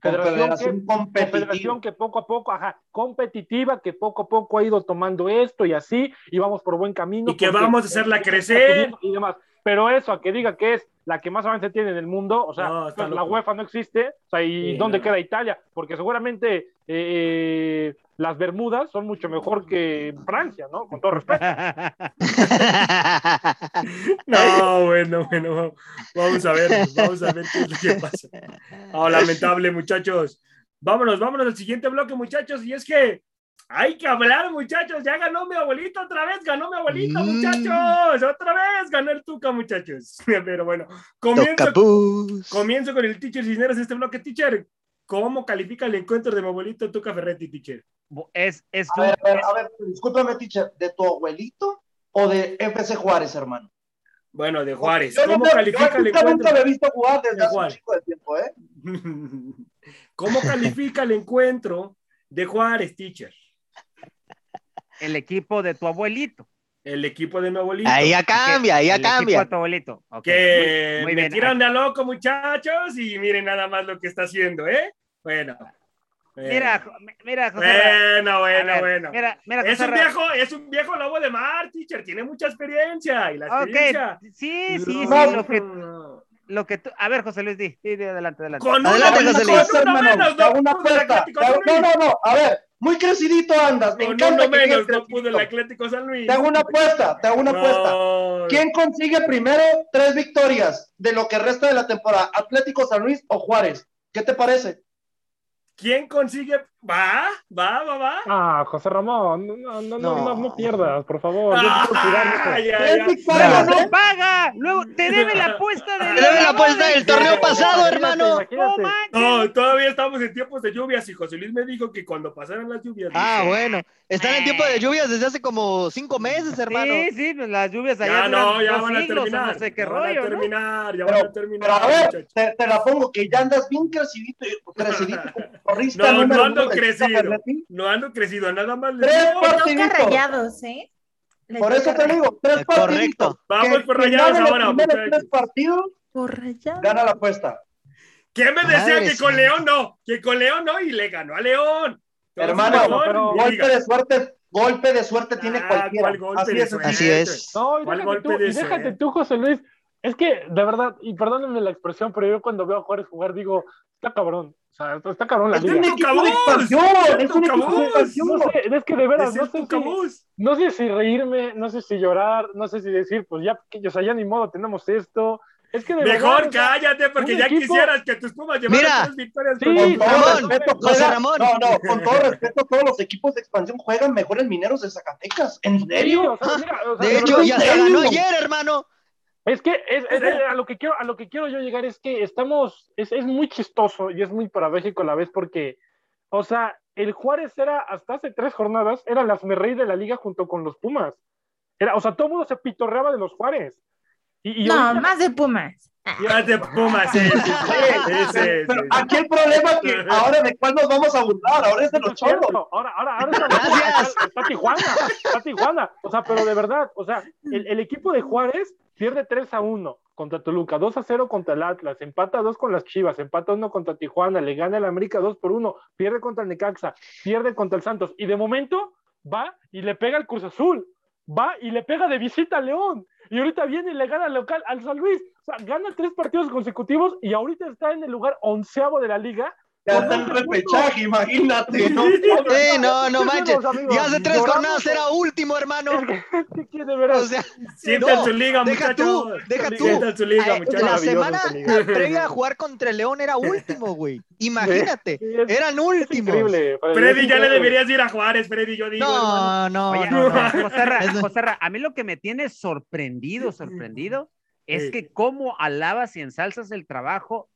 E: federación, que, confederación que poco a poco, ajá, competitiva, que poco a poco ha ido tomando esto y así, y vamos por buen camino.
A: Y que vamos a hacerla crecer.
E: Y demás. Pero eso, a que diga que es la que más avance tiene en el mundo, o sea, no, pues la UEFA no existe, o sea, ¿y sí, dónde no. queda Italia? Porque seguramente eh, las Bermudas son mucho mejor que Francia, ¿no? Con todo respeto.
A: no, bueno, bueno, vamos a ver, vamos a ver qué es lo que pasa. Oh, lamentable, muchachos. Vámonos, vámonos al siguiente bloque, muchachos, y es que hay que hablar, muchachos. Ya ganó mi abuelito otra vez, ganó mi abuelito, mm. muchachos. Otra vez ganó el Tuca, muchachos. Pero bueno, comienzo, comienzo con el teacher Cisneros este bloque. Teacher, ¿cómo califica el encuentro de mi abuelito Tuca Ferretti, teacher?
C: Es, es
D: a, ver, a, ver, a ver, discúlpame, teacher, ¿de tu abuelito o de FC Juárez, hermano?
A: Bueno, de Juárez.
D: Yo
A: ¿Cómo
D: no,
A: califica
D: yo
A: el encuentro?
D: nunca lo he visto jugar desde
A: De
D: hace un
A: Juárez.
D: chico de tiempo, ¿eh?
A: ¿Cómo califica el encuentro de Juárez, teacher?
C: El equipo de tu abuelito.
A: El equipo de mi abuelito.
F: Ahí ya cambia, ahí ya
C: el
F: cambia.
C: Equipo de tu abuelito. Okay.
A: Que
C: muy, muy
A: me
C: bien.
A: tiran de a loco, muchachos, y miren nada más lo que está haciendo, ¿eh? Bueno.
C: Mira, mira, José.
A: Bueno, bueno,
C: ver,
A: bueno.
C: Mira, mira,
A: es un viejo, es un viejo lobo de mar, teacher, tiene mucha experiencia. Y la
C: Ok,
A: experiencia.
C: sí, sí,
A: No,
C: sí, lo que, lo que tú, a ver, José Luis, di, adelante, adelante.
A: Con
F: Adelante,
A: uno,
F: José
A: con
F: Luis.
A: uno
D: hermano,
A: menos, no
D: una
A: Luis.
D: No, no, no, a ver, muy crecidito andas, me
A: Con
D: encanta que
A: menos, no pudo el
D: crecidito.
A: Atlético San Luis.
D: Te hago una apuesta, te hago una apuesta.
A: No.
D: ¿Quién consigue primero tres victorias de lo que resta de la temporada? ¿Atlético San Luis o Juárez? ¿Qué te parece?
A: ¿Quién consigue? Va, va, va, va.
E: Ah, José Ramón, no, no, no, no, no, no pierdas, por favor.
A: Ah,
C: ¡No,
D: ¿eh?
C: no paga! Luego te debe la apuesta de.
F: Te debe la apuesta del torneo pasado, hermano.
C: No
A: todavía estamos en tiempos de lluvias y José Luis me dijo que cuando pasaran las lluvias.
F: Ah,
A: dice,
F: bueno. Están en tiempo de lluvias desde hace como cinco meses, hermano.
C: Sí, sí, pues las lluvias allá
A: Ya no, ya van a terminar.
C: No sé qué
A: ya van a
C: rollo, ¿no?
A: terminar, ya
D: Pero-
A: van a terminar.
D: Pero a ver, te, te la pongo que ya andas bien crecidito, crecidito como porrista
A: No,
D: número
A: no ando crecido. No ando crecido, nada más. les
D: Tres partiditos.
B: rayados, ¿eh? Le
D: Por eso te digo, tres
F: Correcto.
D: partiditos.
A: Vamos por Rayados ahora,
D: tres partidos,
B: Por rayados.
D: gana la apuesta.
A: ¿Quién me decía
F: Madre
A: que con. León no? Que con León no y le ganó a León. Entonces,
D: Hermano,
A: mejor,
E: pero
D: Golpe de suerte, golpe de suerte tiene
A: Ah,
D: cualquiera.
A: ¿cuál golpe
D: Así
A: de
D: es.
A: suerte?
F: Así es.
E: No, y
A: ¿Cuál
E: déjate, tú,
A: de
E: y déjate tú, José Luis. Es que, de verdad, y perdónenme la expresión, pero yo cuando veo a Juárez jugar digo, está cabrón. O sea, está cabrón la
D: Es
E: liga.
D: un
A: ¡Es
D: equipo
A: cabuz!
D: de expansión, es un equipo de
A: cabuz!
D: expansión.
E: No sé, es que de veras, no
A: es
E: sé,
A: tu
E: si,
A: cabuz.
E: no sé si reírme, no sé si llorar, no sé si decir, pues ya, que, o sea, ya ni modo, tenemos esto. Es que de
A: Mejor
E: verdad,
A: cállate, porque
E: un
A: ya
E: equipo-
A: quisieras que tus Pumas llevaran
F: Mira.
A: tres victorias.
E: Sí,
A: con-
D: todo
F: Ramón,
D: respeto,
F: José
D: juega-
F: Ramón.
D: No, no, con todo respeto, todos los equipos de expansión juegan mejor en Mineros de Zacatecas. ¿En
E: sí,
D: serio?
E: o sea, mira, o sea,
F: De hecho, ya se ganó ayer, hermano.
E: Es que es, es- es- a lo que quiero a lo que quiero yo llegar es que estamos es, es muy chistoso y es muy paradójico a la vez porque o sea el Juárez era hasta hace tres jornadas era el rey de la liga junto con los Pumas. Era o sea todo el mundo se pitorreaba de los Juárez. Y, y
B: No,
E: ahorita-
B: más de Pumas. Ah,
A: Ya te Pumas, sí, sí, sí, sí, sí,
D: Pero aquí el problema es que ahora de cuál nos vamos a burlar, ahora es de los cholos.
E: Ahora, ahora, ahora está, está- está Tijuana, está Tijuana. O sea, pero de verdad, o sea, el, el equipo de Juárez pierde 3 a 1 contra Toluca, 2 a 0 contra el Atlas, empata 2 con las Chivas, empata 1 contra Tijuana, le gana el América 2 por 1, pierde contra el Necaxa, pierde contra el Santos, y de momento va y le pega al Cruz Azul, va y le pega de visita a León, y ahorita viene y le gana al local al San Luis. O sea, gana tres partidos consecutivos y ahorita está en el lugar onceavo de la liga.
D: Ya está el repechaje, imagínate. ¿no?
F: Sí, no, no
E: Sí,
F: manches. Ya hace tres
E: lloramos,
F: jornadas era último, hermano. O sea,
A: Sientan
F: no,
A: su liga,
F: deja tú,
A: muchachos.
F: deja tú.
A: Sientan su liga,
F: Ay,
A: muchachos.
F: la semana previa a jugar contra el León era último, güey. Imagínate.
E: Sí, es-
F: Eran últimos.
E: increíble.
A: Freddy, ya le deberías ir a Juárez, Freddy, yo digo.
F: No, no,
C: Oye,
F: no, no.
C: Joserra, a mí lo que me tiene sorprendido, sorprendido, es
A: Sí.
C: que cómo alabas y ensalzas el trabajo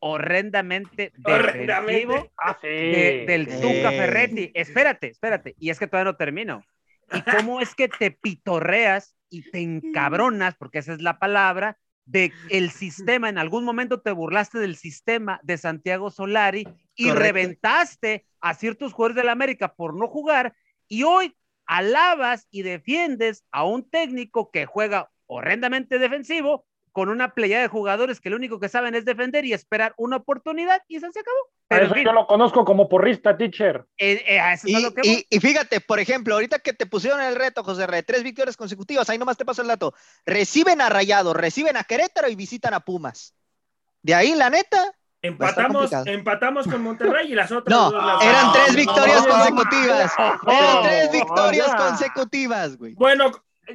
C: horrendamente
A: Horrendamente.
C: defensivo
E: Ah, sí.
C: de- del
F: Sí.
C: Tuca Ferretti. Espérate, espérate. Y es que todavía no termino. ¿Y cómo es que te pitorreas y te encabronas, porque esa es la palabra, de el sistema? En algún momento te burlaste del sistema de Santiago Solari y
F: Correcto.
C: reventaste a ciertos jugadores de la América por no jugar y hoy alabas y defiendes a un técnico que juega horrendamente defensivo con una playa de jugadores que lo único que saben es defender y esperar una oportunidad y eso se acabó.
E: Pero eso yo lo conozco como porrista, teacher.
C: Eh, eh,
F: y, y, fíjate, por ejemplo, ahorita que te pusieron el reto, José Re, tres victorias consecutivas, ahí nomás te paso el dato. Reciben a Rayados, reciben a Querétaro y visitan a Pumas. De ahí, la neta,
A: Empatamos, empatamos con Monterrey y las otras.
F: No, eran tres victorias consecutivas. Eran tres victorias consecutivas, güey.
A: Bueno,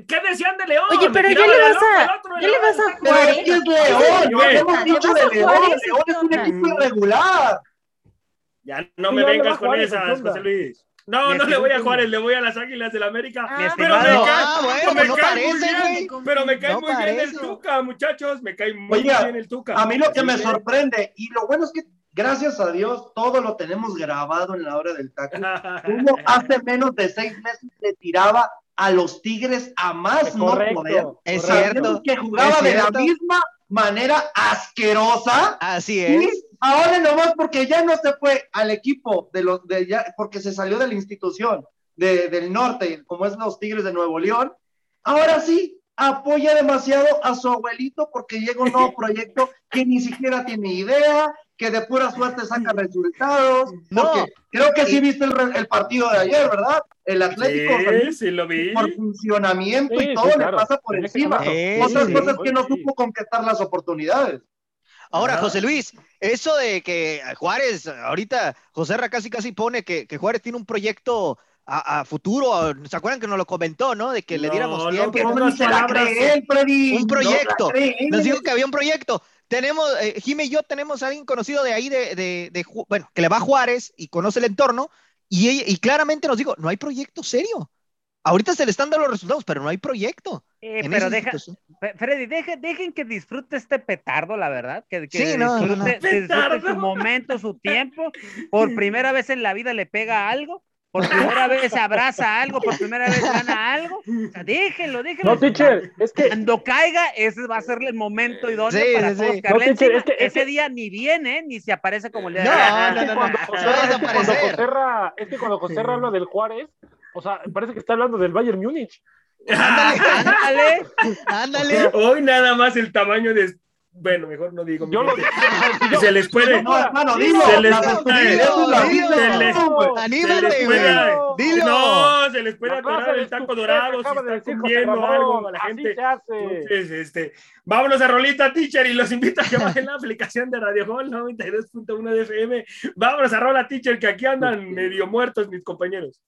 A: ¿qué decían de León?
B: Oye, pero ya le vas a, ya le vas a Juárez.
D: es León, no hemos dicho de León. León es un equipo irregular.
A: Ya no me vengas con esas, José Luis. No, no le voy a Juárez, le voy a las Águilas del América.
B: Ah,
A: pero me cae,
F: ah, bueno,
A: me
F: no
A: cae
F: parece,
A: muy bien,
F: güey.
A: pero me cae
F: No
A: muy bien el. Tuca, muchachos, me cae muy
D: Oiga,
A: bien el Tuca.
D: A mí lo que me sorprende, y lo bueno es que gracias a Dios todo lo tenemos grabado en la hora del taco. Uno hace menos de seis meses le tiraba a los Tigres a más no poder.
E: Correcto.
F: Es
D: Sabiendo
F: cierto.
D: que jugaba
F: es
D: de la misma manera asquerosa.
F: Así
D: Y
F: es.
D: ahora nomás porque ya no se fue al equipo de los de ya, porque se salió de la institución de- del norte, como es los Tigres de Nuevo León, ahora sí apoya demasiado a su abuelito porque llega un nuevo proyecto que ni siquiera tiene idea, que de pura suerte saca resultados.
F: No.
D: Porque creo que sí viste el, el partido de ayer, ¿verdad? El Atlético
A: Sí, sí lo vi.
D: por funcionamiento
E: Sí,
D: y
E: sí,
D: todo
E: claro.
D: le pasa por
E: que
D: encima.
F: Sí,
D: Otras
F: sí,
D: cosas
E: sí.
D: que no supo concretar las oportunidades.
F: Ahora. José Luis, eso de que Juárez, ahorita José Ra casi casi pone que, que Juárez tiene un proyecto a, a futuro, ¿se acuerdan que nos lo comentó, no? De que le
A: No,
F: diéramos
A: no,
F: tiempo.
A: que
D: ¿Cómo
A: pocas
D: ni se la cree él, Freddy?
F: Un
D: No
F: proyecto.
D: la cree él.
F: Nos dijo que había un proyecto. Tenemos, eh, Jime y yo tenemos a alguien conocido de ahí, de, de, de bueno, que le va a Juárez y conoce el entorno, y, ella- y claramente nos dijo, no hay proyecto serio. Ahorita se le están dando los resultados, pero no hay proyecto.
C: Eh, pero deja, Freddy, deje- dejen que disfrute este petardo, la verdad. Que, que
F: Sí, no, no,
C: disfrute,
F: no.
C: disfrute su momento, su tiempo. Por primera vez en la vida le pega algo. Por primera vez abraza algo. Por primera vez gana algo. O sea, déjenlo, déjenlo.
E: No, teacher, es que
C: Cuando caiga, ese va a ser el momento idóneo
F: Sí,
C: para
F: sí,
E: No, teacher, es que- es
C: Ese
E: que-
C: día ni viene, ni se aparece como el día de
F: No, no,
E: es
F: no,
E: cuando
F: no.
E: Es que cuando
F: desaparecer.
E: José Ra- es que cuando José Ra habla del Juárez, o sea, parece que está hablando del Bayern Múnich.
C: Ándale.
F: Ándale.
A: Hoy nada más el tamaño de. Bueno, mejor no digo.
E: Yo lo
A: Se les puede.
D: No, hermano, dilo.
A: Se les-
F: Anímate, güey.
A: puede-
F: Dilo.
A: No, se les puede atorar el taco dorado si
E: acaba de
A: está
E: decir José
A: comiendo algo a la gente. Entonces, este, vámonos a Rolita Teacher y los invito a que bajen la aplicación de Radio Hall 92.1 de FM. Vámonos a Rola Teacher, que aquí andan medio muertos mis compañeros.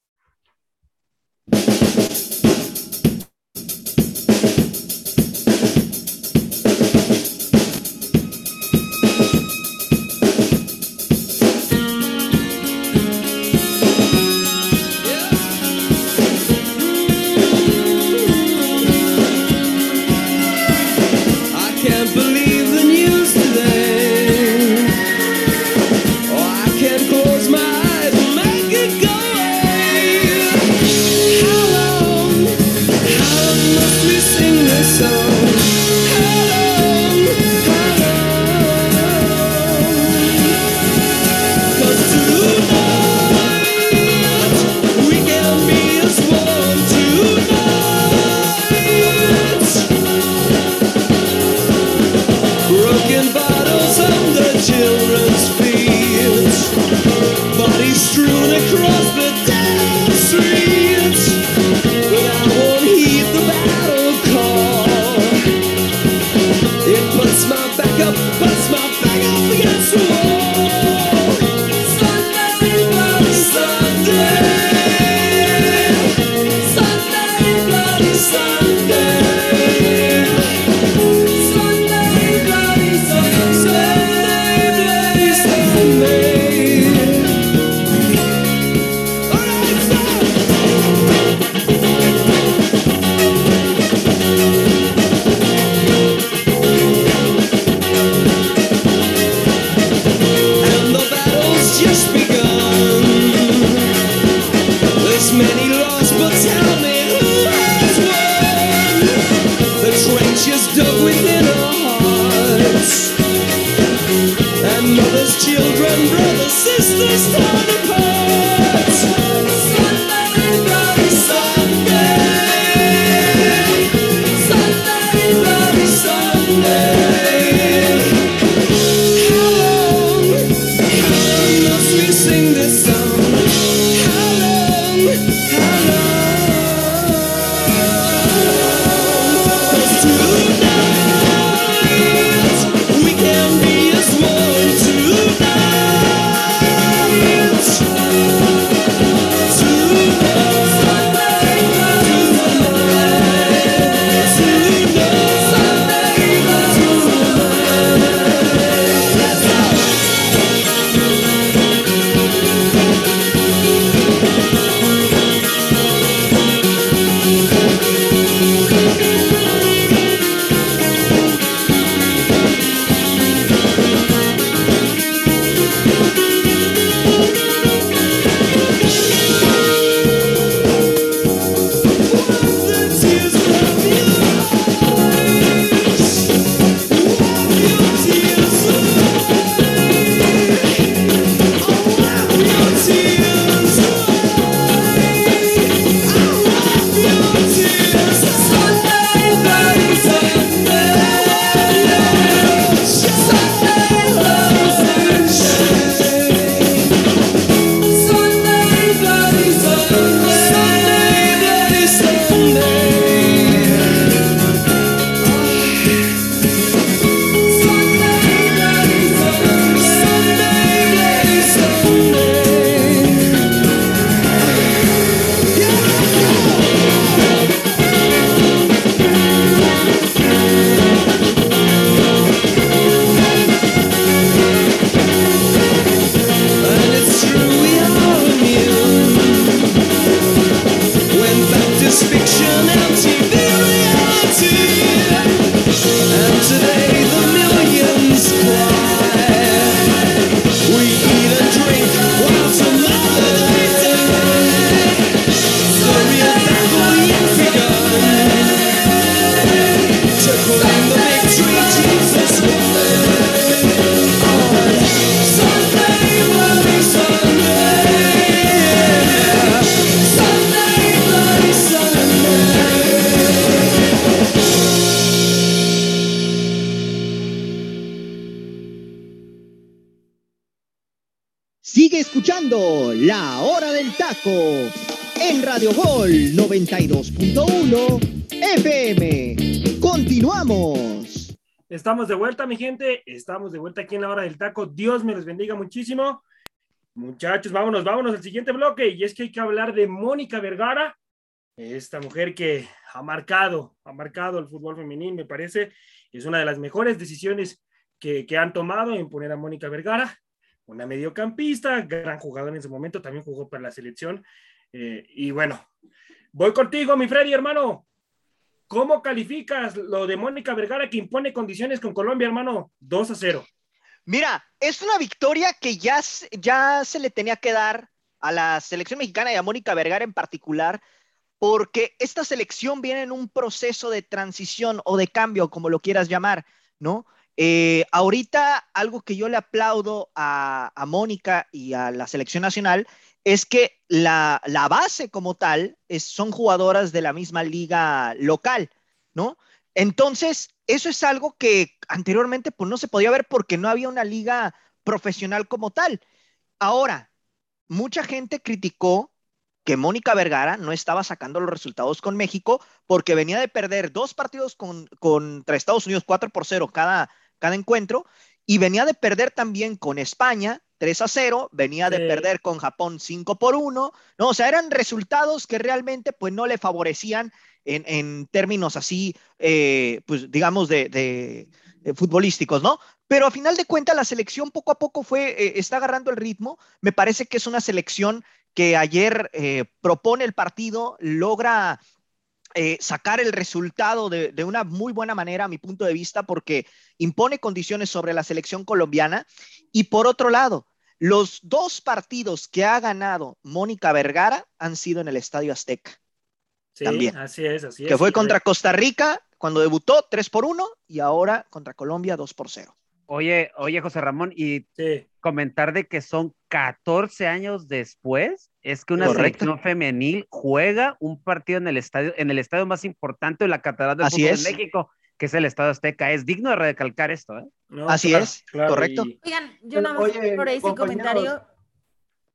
A: Estamos de vuelta, mi gente. Estamos de vuelta aquí en la hora del taco. Dios me los bendiga muchísimo. Muchachos, vámonos, vámonos al siguiente bloque. Y es que hay que hablar de Mónica Vergara, esta mujer que ha marcado, ha marcado el fútbol femenino, me parece. Es una de las mejores decisiones que, han tomado en poner a Mónica Vergara, una mediocampista, gran jugador en su momento, también jugó para la selección. Eh, y bueno, voy contigo, mi Freddy, hermano. ¿Cómo calificas lo de Mónica Vergara que impone condiciones con Colombia, hermano? 2 a 0.
F: Mira, es una victoria que ya, ya se le tenía que dar a la selección mexicana y a Mónica Vergara en particular, porque esta selección viene en un proceso de transición o de cambio, como lo quieras llamar, ¿no? Eh, ahorita algo que yo le aplaudo a, a Mónica y a la selección nacional es que la, base como tal son jugadoras de la misma liga local, ¿no? Entonces, eso es algo que anteriormente pues no se podía ver porque no había una liga profesional como tal. Ahora, mucha gente criticó que Mónica Vergara no estaba sacando los resultados con México porque venía de perder dos partidos con, contra Estados Unidos 4 por 0 cada, cada encuentro y venía de perder también con España 3 a 0, venía de
A: Sí.
F: perder con Japón 5 por 1, ¿no? O sea, eran resultados que realmente pues no le favorecían en, en términos así, eh, pues digamos, de, de- de futbolísticos, ¿no? Pero a final de cuentas la selección poco a poco fue, eh, está agarrando el ritmo, me parece que es una selección que ayer eh, propone el partido, logra eh, sacar el resultado de, de una muy buena manera, a mi punto de vista, porque impone condiciones sobre la selección colombiana. Y por otro lado, los dos partidos que ha ganado Mónica Vergara han sido en el Estadio Azteca,
A: Sí,
F: También.
A: así es, así es.
F: que fue contra Costa Rica cuando debutó 3 por 1 y ahora contra Colombia 2 por 0.
C: Oye, oye, José Ramón, y
A: Sí,
C: comentar de que son 14 años después, es que una
F: Correcto.
C: selección femenil juega un partido en el estadio, en el estadio más importante de la catedral del
F: Así
C: fútbol
F: es.
C: de México, que es el Estadio Azteca. Es digno de recalcar esto, ¿eh?
A: no,
F: Así
A: claro,
F: es,
A: claro,
F: correcto.
A: y-
B: Oigan, yo nada más
D: oye,
B: por ese
D: compañeros.
B: comentario.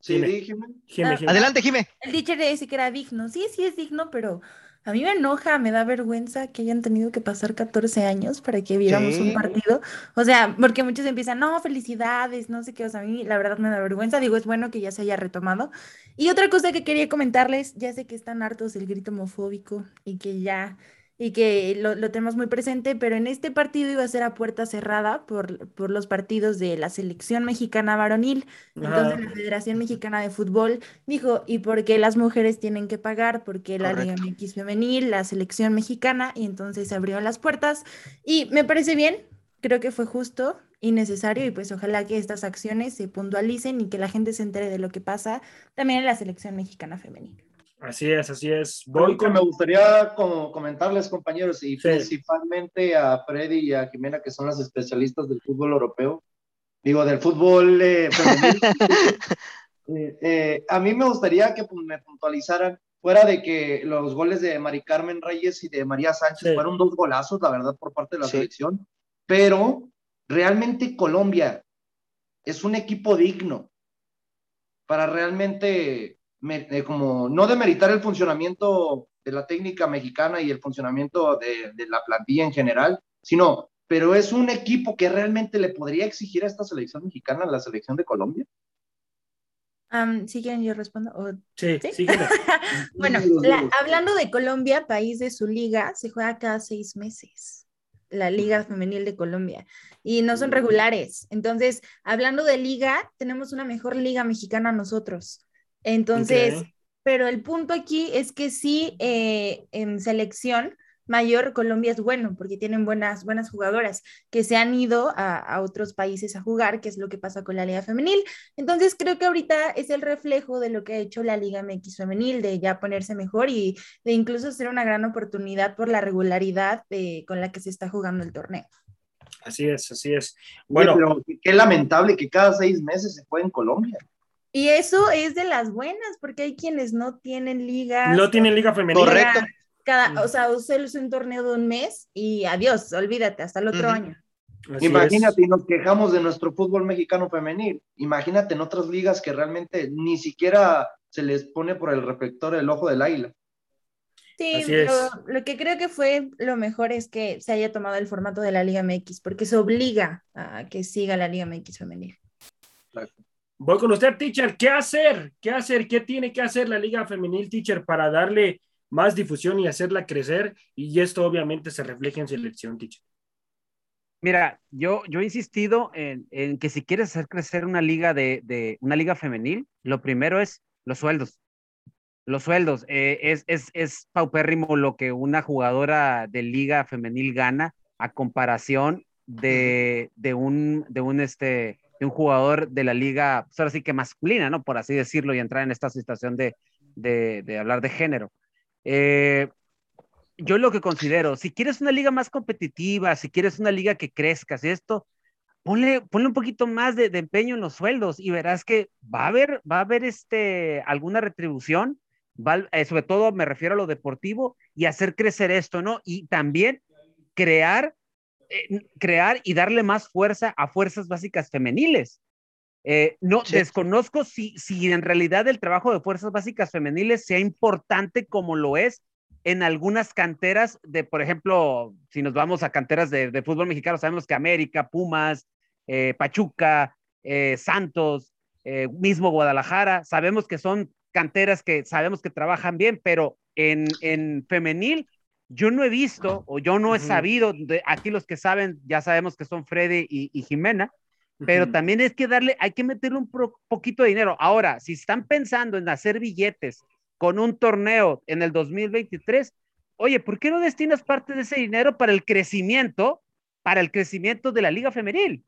D: Sí, dígame.
A: Jime,
B: Ah,
A: Jime.
F: Adelante, Jime.
B: El teacher dice que era digno. Sí, sí es digno, pero a mí me enoja, me da vergüenza que hayan tenido que pasar 14 años para que viéramos un partido. O sea, porque muchos empiezan, no, felicidades, no sé qué. O sea, a mí la verdad me da vergüenza. Digo, es bueno que ya se haya retomado. Y otra cosa que quería comentarles, ya sé que están hartos del grito homofóbico y que ya, y que lo, lo tenemos muy presente, pero en este partido iba a ser a puerta cerrada por, por los partidos de la selección mexicana varonil. Entonces la Federación Mexicana de Fútbol dijo, ¿y por qué las mujeres tienen que pagar? Porque la Liga. MX femenil, la selección mexicana, y entonces se abrieron las puertas. Y me parece bien, creo que fue justo y necesario, y pues ojalá que estas acciones se puntualicen y que la gente se entere de lo que pasa también en la selección mexicana femenil.
A: Así es, así es. Voy
D: que
A: con...
D: me gustaría como comentarles, compañeros, y
A: Sí.
D: principalmente a Freddy y a Jimena, que son las especialistas del fútbol europeo, digo, del fútbol eh. Eh, eh, a mí me gustaría que me puntualizaran, fuera de que los goles de Mari Carmen Reyes y de María Sánchez
A: Sí.
D: fueron dos golazos, la verdad, por parte de la
F: Sí.
D: selección, pero realmente Colombia es un equipo digno para realmente, me- eh, como no demeritar el funcionamiento de la técnica mexicana y el funcionamiento de, de la plantilla en general, sino, pero es un equipo que realmente le podría exigir a esta selección mexicana, a la selección de Colombia.
B: Am, ¿sí quieren yo respondo? ¿O
A: Sí,
B: ¿Sí? Bueno, la- hablando de Colombia, país de su liga, se juega cada seis meses, la Liga Femenil de Colombia, y no son regulares. Entonces, hablando de liga, tenemos una mejor liga mexicana nosotros. Entonces, pero el punto aquí es que sí, eh, en selección mayor, Colombia es bueno, porque tienen buenas, buenas jugadoras que se han ido a, a otros países a jugar, que es lo que pasa con la Liga Femenil. Entonces creo que ahorita es el reflejo de lo que ha hecho la Liga MX femenil, de ya ponerse mejor y de incluso ser una gran oportunidad por la regularidad de- con la que se está jugando el torneo.
A: Así es, así es.
D: Bueno,
A: Bueno,
D: pero qué lamentable que cada seis meses se juegue en Colombia.
B: Y eso es de las buenas, porque hay quienes no tienen ligas.
A: no tienen liga femenina.
F: Correcto.
B: Cada, o sea, usas un torneo de un mes y adiós, olvídate, hasta el otro año.
A: Así
D: Imagínate,
A: es.
D: y nos quejamos de nuestro fútbol mexicano femenil. Imagínate en otras ligas que realmente ni siquiera se les pone por el reflector el ojo del águila.
B: Sí,
A: es.
B: lo, lo que creo que fue lo mejor es que se haya tomado el formato de la Liga MX, porque se obliga a que siga la Liga MX femenil.
A: Voy con usted, teacher. ¿Qué hacer? ¿Qué hacer? ¿Qué tiene que hacer la Liga Femenil, teacher, para darle más difusión y hacerla crecer? Y esto obviamente se refleja en selección, teacher.
C: Mira, yo, yo he insistido en, en que si quieres hacer crecer una liga de, de una liga femenil, lo primero es los sueldos. Los sueldos. eh, es, es, es paupérrimo lo que una jugadora de liga femenil gana a comparación de, de un, de un este un jugador de la liga, pues ahora sí que masculina, ¿no? Por así decirlo, y entrar en esta situación de, de, hablar de género. Eh, yo lo que considero, si quieres una liga más competitiva, si quieres una liga que crezca, si esto, ponle, ponle un poquito más de, empeño en los sueldos y verás que va a haber, va a haber este, alguna retribución, eh, sobre todo me refiero a lo deportivo y hacer crecer esto, ¿no? Y también crear, crear y darle más fuerza a fuerzas básicas femeniles. Eh, no,
F: Sí.
C: desconozco si, si en realidad el trabajo de fuerzas básicas femeniles sea importante como lo es en algunas canteras de, por ejemplo, si nos vamos a canteras de, de fútbol mexicano, sabemos que América, Pumas, eh, Pachuca, eh, Santos, eh, mismo Guadalajara, sabemos que son canteras que sabemos que trabajan bien, pero en, en femenil yo no he visto o yo no he sabido, de, aquí los que saben ya sabemos que son Freddy y, y Jimena, pero también es que darle, hay que meterle un pro- poquito de dinero. Ahora, si están pensando en hacer billetes con un torneo en el 2023, oye, ¿por qué no destinas parte de ese dinero para el crecimiento, para el crecimiento de la liga femenil?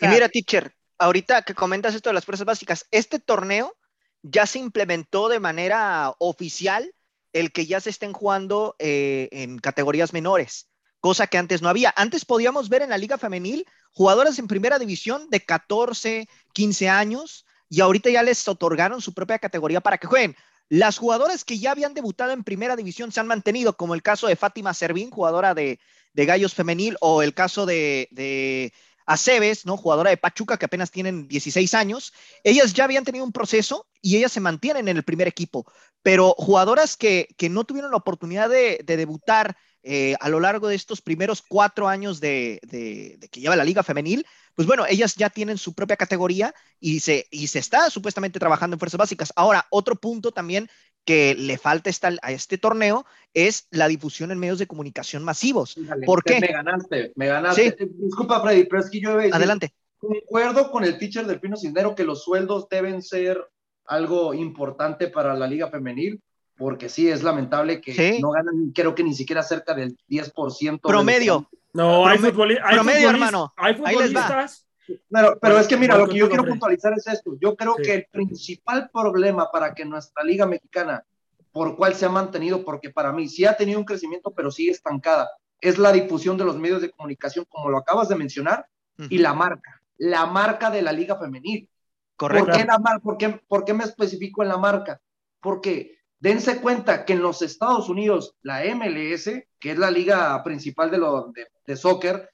C: O
F: Y mira, teacher, ahorita que comentas esto de las fuerzas básicas, este torneo ya se implementó de manera oficial el que ya se estén jugando eh, en categorías menores, cosa que antes no había. Antes podíamos ver en la liga femenil jugadoras en primera división de 14, 15 años y ahorita ya les otorgaron su propia categoría para que jueguen. Las jugadoras que ya habían debutado en primera división se han mantenido, como el caso de Fátima Servín, jugadora de, de Gallos Femenil, o el caso de, de Aceves, ¿no? Jugadora de Pachuca que apenas tienen 16 años. Ellas ya habían tenido un proceso y ellas se mantienen en el primer equipo. Pero jugadoras que, que no tuvieron la oportunidad de, de debutar eh, a lo largo de estos primeros cuatro años de, de, de, que lleva la liga femenil, pues bueno, ellas ya tienen su propia categoría y se, y se está supuestamente trabajando en fuerzas básicas. Ahora, otro punto también que le falta esta, a este torneo es la difusión en medios de comunicación masivos.
D: Dale,
F: ¿Por qué?
D: Me ganaste, me ganaste. Sí. Disculpa, Freddy, pero es que yo
F: Adelante.
D: Concuerdo con el teacher del Pino Cisnero que los sueldos deben ser algo importante para la liga femenil, porque sí, es lamentable que
F: ¿Sí?
D: no ganan, creo que ni siquiera cerca del 10%.
F: Promedio.
A: No, hay,
F: Prome-
A: futboli hay
F: promedio,
A: futbolistas-
F: hermano.
A: Hay
F: Ahí les va.
A: futbolistas.
D: Pero, pero es que mira, lo que yo quiero puntualizar es esto. Yo creo
A: Sí.
D: que el principal problema para que nuestra liga mexicana, por cual se ha mantenido, porque para mí sí ha tenido un crecimiento, pero sigue estancada, es la difusión de los medios de comunicación, como lo acabas de mencionar, y la marca, la marca de la liga femenil.
F: Correcto.
D: ¿Por qué, la mar- por, qué, por qué me especifico en la marca? Porque dense cuenta que en los Estados Unidos, la MLS, que es la liga principal de, lo, de, de soccer,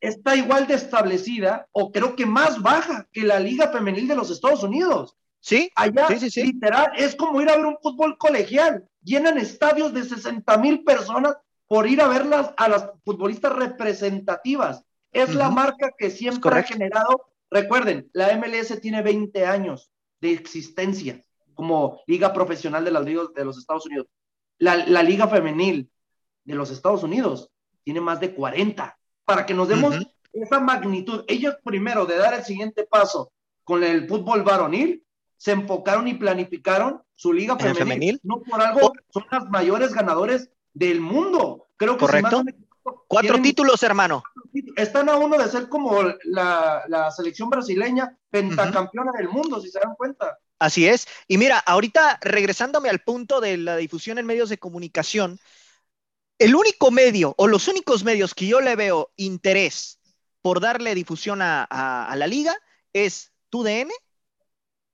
D: Está igual de establecida o creo que más baja que la liga femenil de los Estados Unidos.
F: Sí,
D: Allá,
F: Sí, sí, sí.
D: literal, es como ir a ver un fútbol colegial. Llenan estadios de 60 mil personas por ir a verlas a las futbolistas representativas. Es la marca que siempre ha generado. Recuerden, la MLS tiene 20 años de existencia como liga profesional de las ligas de los Estados Unidos. La, la liga femenil de los Estados Unidos tiene más de 40. Para que nos demos
F: Ujú.
D: esa magnitud, ellos primero de dar el siguiente paso con el fútbol varonil, se enfocaron y planificaron su liga
F: ¿En el
D: femenil.
F: femenil?
D: No por algo, son las mayores ganadores del mundo. Creo que si
F: Correcto.
D: más me equivoco,
F: Cuatro
D: tienen-
F: títulos, hermano.
D: están a uno de ser como la, la selección brasileña pentacampeona del mundo, si se dan cuenta.
F: Así es. Y mira, ahorita regresándome al punto de la difusión en medios de comunicación, el único medio o los únicos medios que yo le veo interés por darle difusión a, a- a la liga es TUDN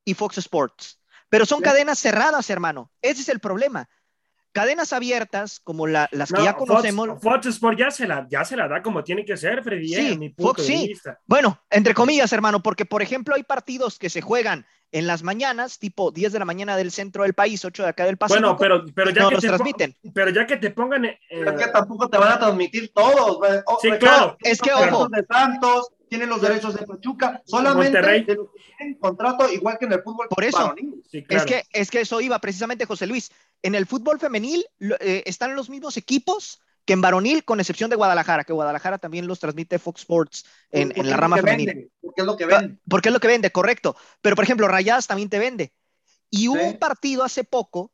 F: y Fox Sports. Pero son
D: Sí.
F: cadenas cerradas, hermano. Ese es el problema. cadenas abiertas como la- las que ya
A: Fox-
F: conocemos.
A: Fox, Sport ya se, la, ya se la da como tiene que ser, Freddy, eh,
F: Sí,
A: mi punto
F: Fox
A: de
F: sí.
A: vista.
F: Bueno, entre comillas, hermano, porque por ejemplo hay partidos que se juegan en las mañanas, tipo 10 de la mañana del centro del país, 8 de acá del Pacífico.
A: Bueno, pero, pero, ya
F: no
A: que
F: los
A: te
F: transmiten.
A: pero ya que te pongan. eh,
D: Pero es que tampoco te van a transmitir todos. güey. O-
A: Sí, claro.
D: tienen
F: Es que,
D: los derechos
F: ojo.
D: de Santos, tienen los derechos de Pachuca, solamente
A: Monterrey.
D: de los que tienen contrato, igual que en el fútbol
F: Por eso.
A: sí, claro.
F: Es que, es que eso iba precisamente José Luis. En el fútbol femenil eh, están los mismos equipos que en varonil, con excepción de Guadalajara, que Guadalajara también los transmite Fox Sports en, la rama
D: vende, Porque es lo que vende.
F: Porque es lo que vende, correcto. Pero, por ejemplo, Rayadas también te vende. Y hubo
D: Sí.
F: un partido hace poco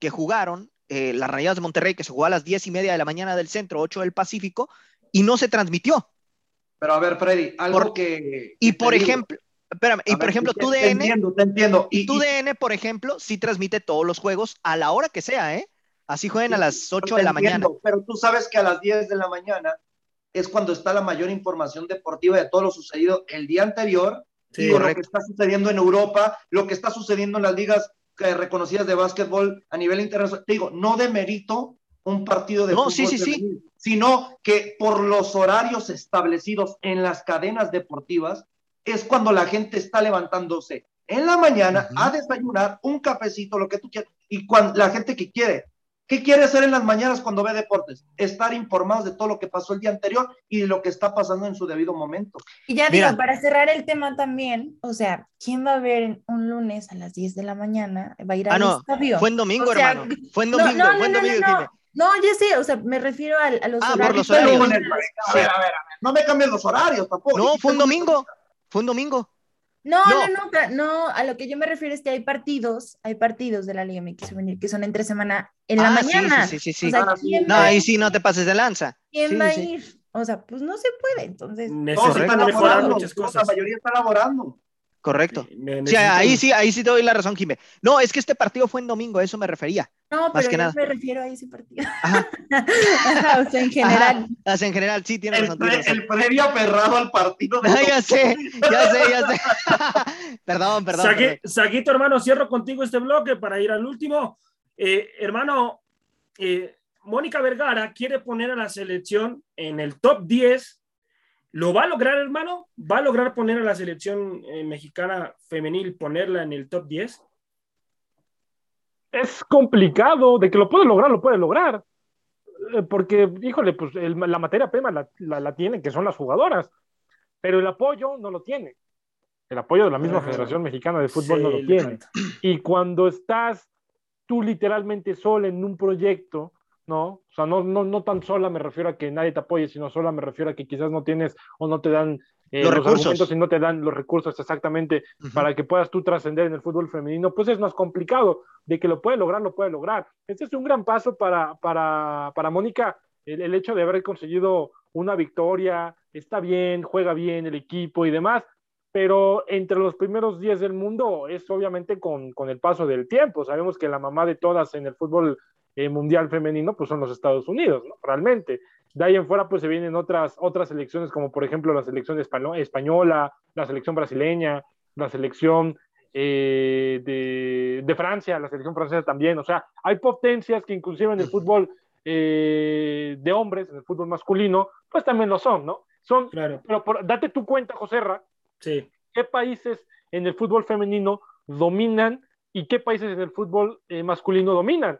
F: que jugaron eh, las Rayadas de Monterrey, que se jugó a las 10 y media de la mañana del centro, 8 del Pacífico, y no se transmitió.
D: Pero a ver, Freddy, algo
F: Por-
D: que.
F: Y por
D: digo.
F: ejemplo, espérame, y por ejemplo,
D: te-
F: tu
D: Te entiendo, te entiendo.
F: y
D: Y,
F: tu
D: y-
F: DN, por ejemplo, sí transmite todos los juegos a la hora que sea, ¿eh? Así jueguen a las
D: yo
F: 8
D: te
F: de la
D: entiendo,
F: mañana.
D: Pero tú sabes que a las 10 de la mañana es cuando está la mayor información deportiva de todo lo sucedido el día anterior
A: Sí,
D: y de lo que está sucediendo en Europa, lo que está sucediendo en las ligas eh, reconocidas de básquetbol a nivel internacional. Te digo, no demerito un partido de
F: No,
D: fútbol
F: sí, sí, sí.
D: sino que por los horarios establecidos en las cadenas deportivas es cuando la gente está levantándose en la mañana
F: Ujú.
D: a desayunar un cafecito, lo que tú quieras, y cuando la gente que quiere. ¿Qué quiere hacer en las mañanas cuando ve deportes? Estar informados de todo lo que pasó el día anterior y de lo que está pasando en su debido momento.
B: Y ya
F: Mira.
B: digo, para cerrar el tema también, o sea, ¿quién va a ver en un lunes a las 10 de la mañana? ¿Va a ir
F: Ah,
B: al
F: no,
B: estadio?
F: Fue en domingo,
B: O sea,
F: hermano. Fue en
B: no,
F: domingo,
B: no, no,
F: fue en
B: no,
F: domingo,
B: no, no.
F: Jimé.
B: No, ya sé, o sea, me refiero al- a, los
F: Ah, por
B: horarios.
F: los
D: Pero
F: horarios.
D: a ver, a ver, a ver, no me cambies los horarios tampoco.
F: No, fue un domingo. Fue un domingo.
B: No,
F: No.
B: no, no, a lo que yo me refiero es que hay partidos, hay partidos de la Liga MX Femenil que son entre semana en la
F: Ah,
B: mañana.
F: sí, sí, sí,
B: O
F: sí.
B: sea,
D: Ah, sí.
B: ¿quién,
F: No, ahí sí no te pases de lanza.
B: quién
F: Sí,
B: va
F: sí,
B: a ir? O sea, pues no se puede, entonces.
D: Todos
A: Necesitan
D: están
A: mejorar
D: laborando,
A: muchas
D: la
A: cosas.
D: mayoría está laborando.
F: Correcto.
A: Ne-
F: Sí,
A: necesitan-
F: ahí sí, ahí sí te doy la razón, Jimé. No, es que este partido fue en domingo, a eso me refería.
B: No,
F: Más
B: pero
F: que
B: yo
F: nada.
B: me refiero a ese partido.
F: Ajá.
B: Ajá, o sea, en general.
F: O sea, en general, sí, tienes
D: El,
F: razón.
D: pre- el previo aferrado al partido.
F: ya sé, ya sé, ya sé. perdón, perdón.
A: Sagui-
F: perdón.
A: Saguito, hermano, cierro contigo este bloque para ir al último. Eh, hermano, eh, Mónica Vergara quiere poner a la selección en el top 10. ¿Lo va a lograr, hermano? ¿Va a lograr poner a la selección eh, mexicana femenil, ponerla en el top 10?
E: es complicado, de que lo puede lograr, lo puede lograr. Eh, Porque, híjole, pues el- la materia prima la, la, la tienen, que son las jugadoras, pero el apoyo no lo tiene. El apoyo de la misma
A: Ajá.
E: Federación Mexicana de Fútbol
A: Sí,
E: no lo tiene. Y cuando estás tú literalmente sola en un proyecto, ¿no? O sea, no, no, no tan sola me refiero a que nadie te apoye, sino sola me refiero a que quizás no tienes o no te dan eh,
F: Los
E: los,
F: recursos.
E: argumentos y no te dan los recursos exactamente para que puedas tú trascender en el fútbol femenino, pues es más complicado. De que lo puede lograr, lo puede lograr. Este es un gran paso para, para, para Mónica, el, el hecho de haber conseguido una victoria, está bien, juega bien el equipo y demás, pero entre los primeros 10 del mundo es obviamente con, con el paso del tiempo. Sabemos que la mamá de todas en el fútbol eh, mundial femenino pues son los Estados Unidos, ¿no? Realmente. De ahí en fuera pues se vienen otras, otras selecciones como por ejemplo la selección españo- española, la selección brasileña, la selección eh, de, de Francia, la selección francesa también. O sea, hay potencias que inclusive en el fútbol eh, de hombres, en el fútbol masculino, pues también lo son, ¿no? Son,
A: Claro,
E: pero por- date tu cuenta, Joserra,
A: sí.
E: qué países en el fútbol femenino dominan y qué países en el fútbol eh, masculino dominan.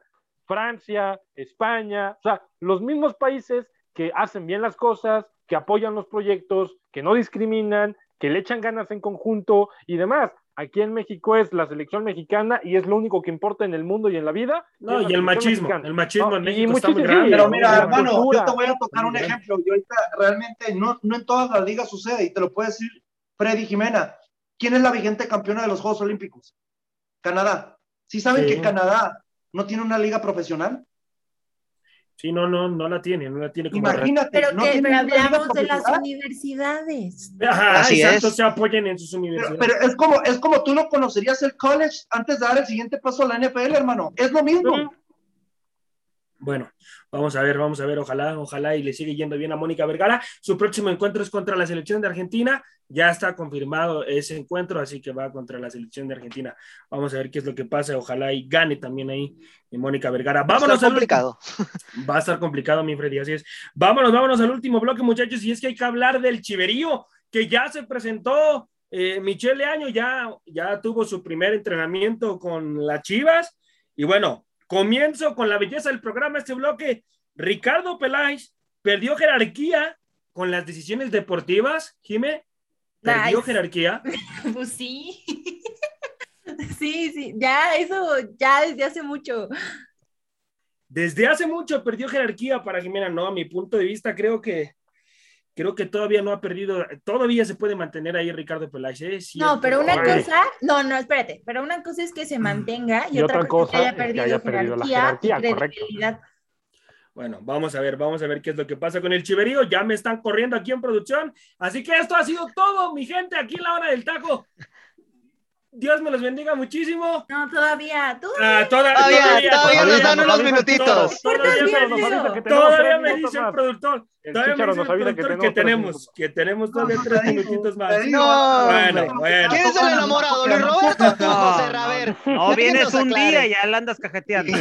E: Francia, España, o sea, los mismos países que hacen bien las cosas, que apoyan los proyectos, que no discriminan, que le echan ganas en conjunto y demás. Aquí en México es la selección mexicana y es lo único que importa en el mundo y en la vida.
A: No, y el machismo.
E: mexicana.
A: El machismo
E: No,
A: en
E: y
A: México está muy
E: muchísimo,
A: grande.
E: sí,
D: Pero mira, hermano,
E: cultura.
D: yo te voy a tocar un ejemplo y ahorita realmente no, no en todas las ligas sucede y te lo puede decir Freddy Jimena. ¿Quién es la vigente campeona de los Juegos Olímpicos? Canadá. ¿Sí saben
A: Sí.
D: que Canadá no tiene una liga profesional?
A: Sí, no, no, no la tiene, no la tiene como
D: Imagínate.
B: Pero,
D: no
B: que, pero hablamos de las universidades.
A: Ajá,
F: Así
A: exacto,
F: es.
A: se apoyen en sus
D: Pero,
A: universidades.
D: pero es como es como tú no conocerías el college antes de dar el siguiente paso a la NFL, hermano. Es lo mismo.
A: Bueno, vamos a ver, vamos a ver, ojalá, ojalá y le sigue yendo bien a Mónica Vergara. Su próximo encuentro es contra la selección de Argentina. Ya está confirmado ese encuentro, así que va contra la selección de Argentina. Vamos a ver qué es lo que pasa. Ojalá y gane también ahí eh, Mónica Vergara. Vámonos
F: Está
A: al
F: complicado.
A: Va a estar complicado, mi Freddy, así es. Vámonos, vámonos al último bloque, muchachos, y es que hay que hablar del chiverío, que ya se presentó. Eh, Michelle Año ya, ya tuvo su primer entrenamiento con las Chivas. Y bueno, comienzo con la belleza del programa, este bloque. Ricardo Peláez perdió jerarquía con las decisiones deportivas. Jime, perdió
B: Nice.
A: jerarquía.
B: Pues sí. Sí, sí, ya eso, ya desde hace mucho.
A: Desde hace mucho perdió jerarquía para Jimena, no, a mi punto de vista creo que creo que todavía no ha perdido, todavía se puede mantener ahí Ricardo Peláez. ¿eh?
B: No, pero una cosa, no, no, espérate, pero una cosa es que se mantenga y,
E: Y
B: otra,
E: otra
B: cosa, es que haya
E: es que
B: perdido,
E: haya perdido la
B: jerarquía,
E: jerarquía,
B: y
E: correcto.
A: Bueno, vamos a ver, vamos a ver qué es lo que pasa con el chiverío. Ya me están corriendo aquí en producción. Así que esto ha sido todo, mi gente, aquí en la hora del taco. Dios me los bendiga muchísimo.
B: No, todavía, todavía.
A: Ah, toda-
F: Todavía, todavía nos dan
E: nos
F: unos minutitos.
A: Todavía, me dice- todavía el productor. Todavía me dice
E: nos
A: el productor que
E: tenemos
A: que tenemos todavía tres minutitos más.
F: No,
A: Bueno, bueno.
F: ¿Quién es el enamorado? ¿Luis Roberto? Tú,
C: No,
F: José Ra, a ver.
C: No, vienes un día y ya la andas cajeteando.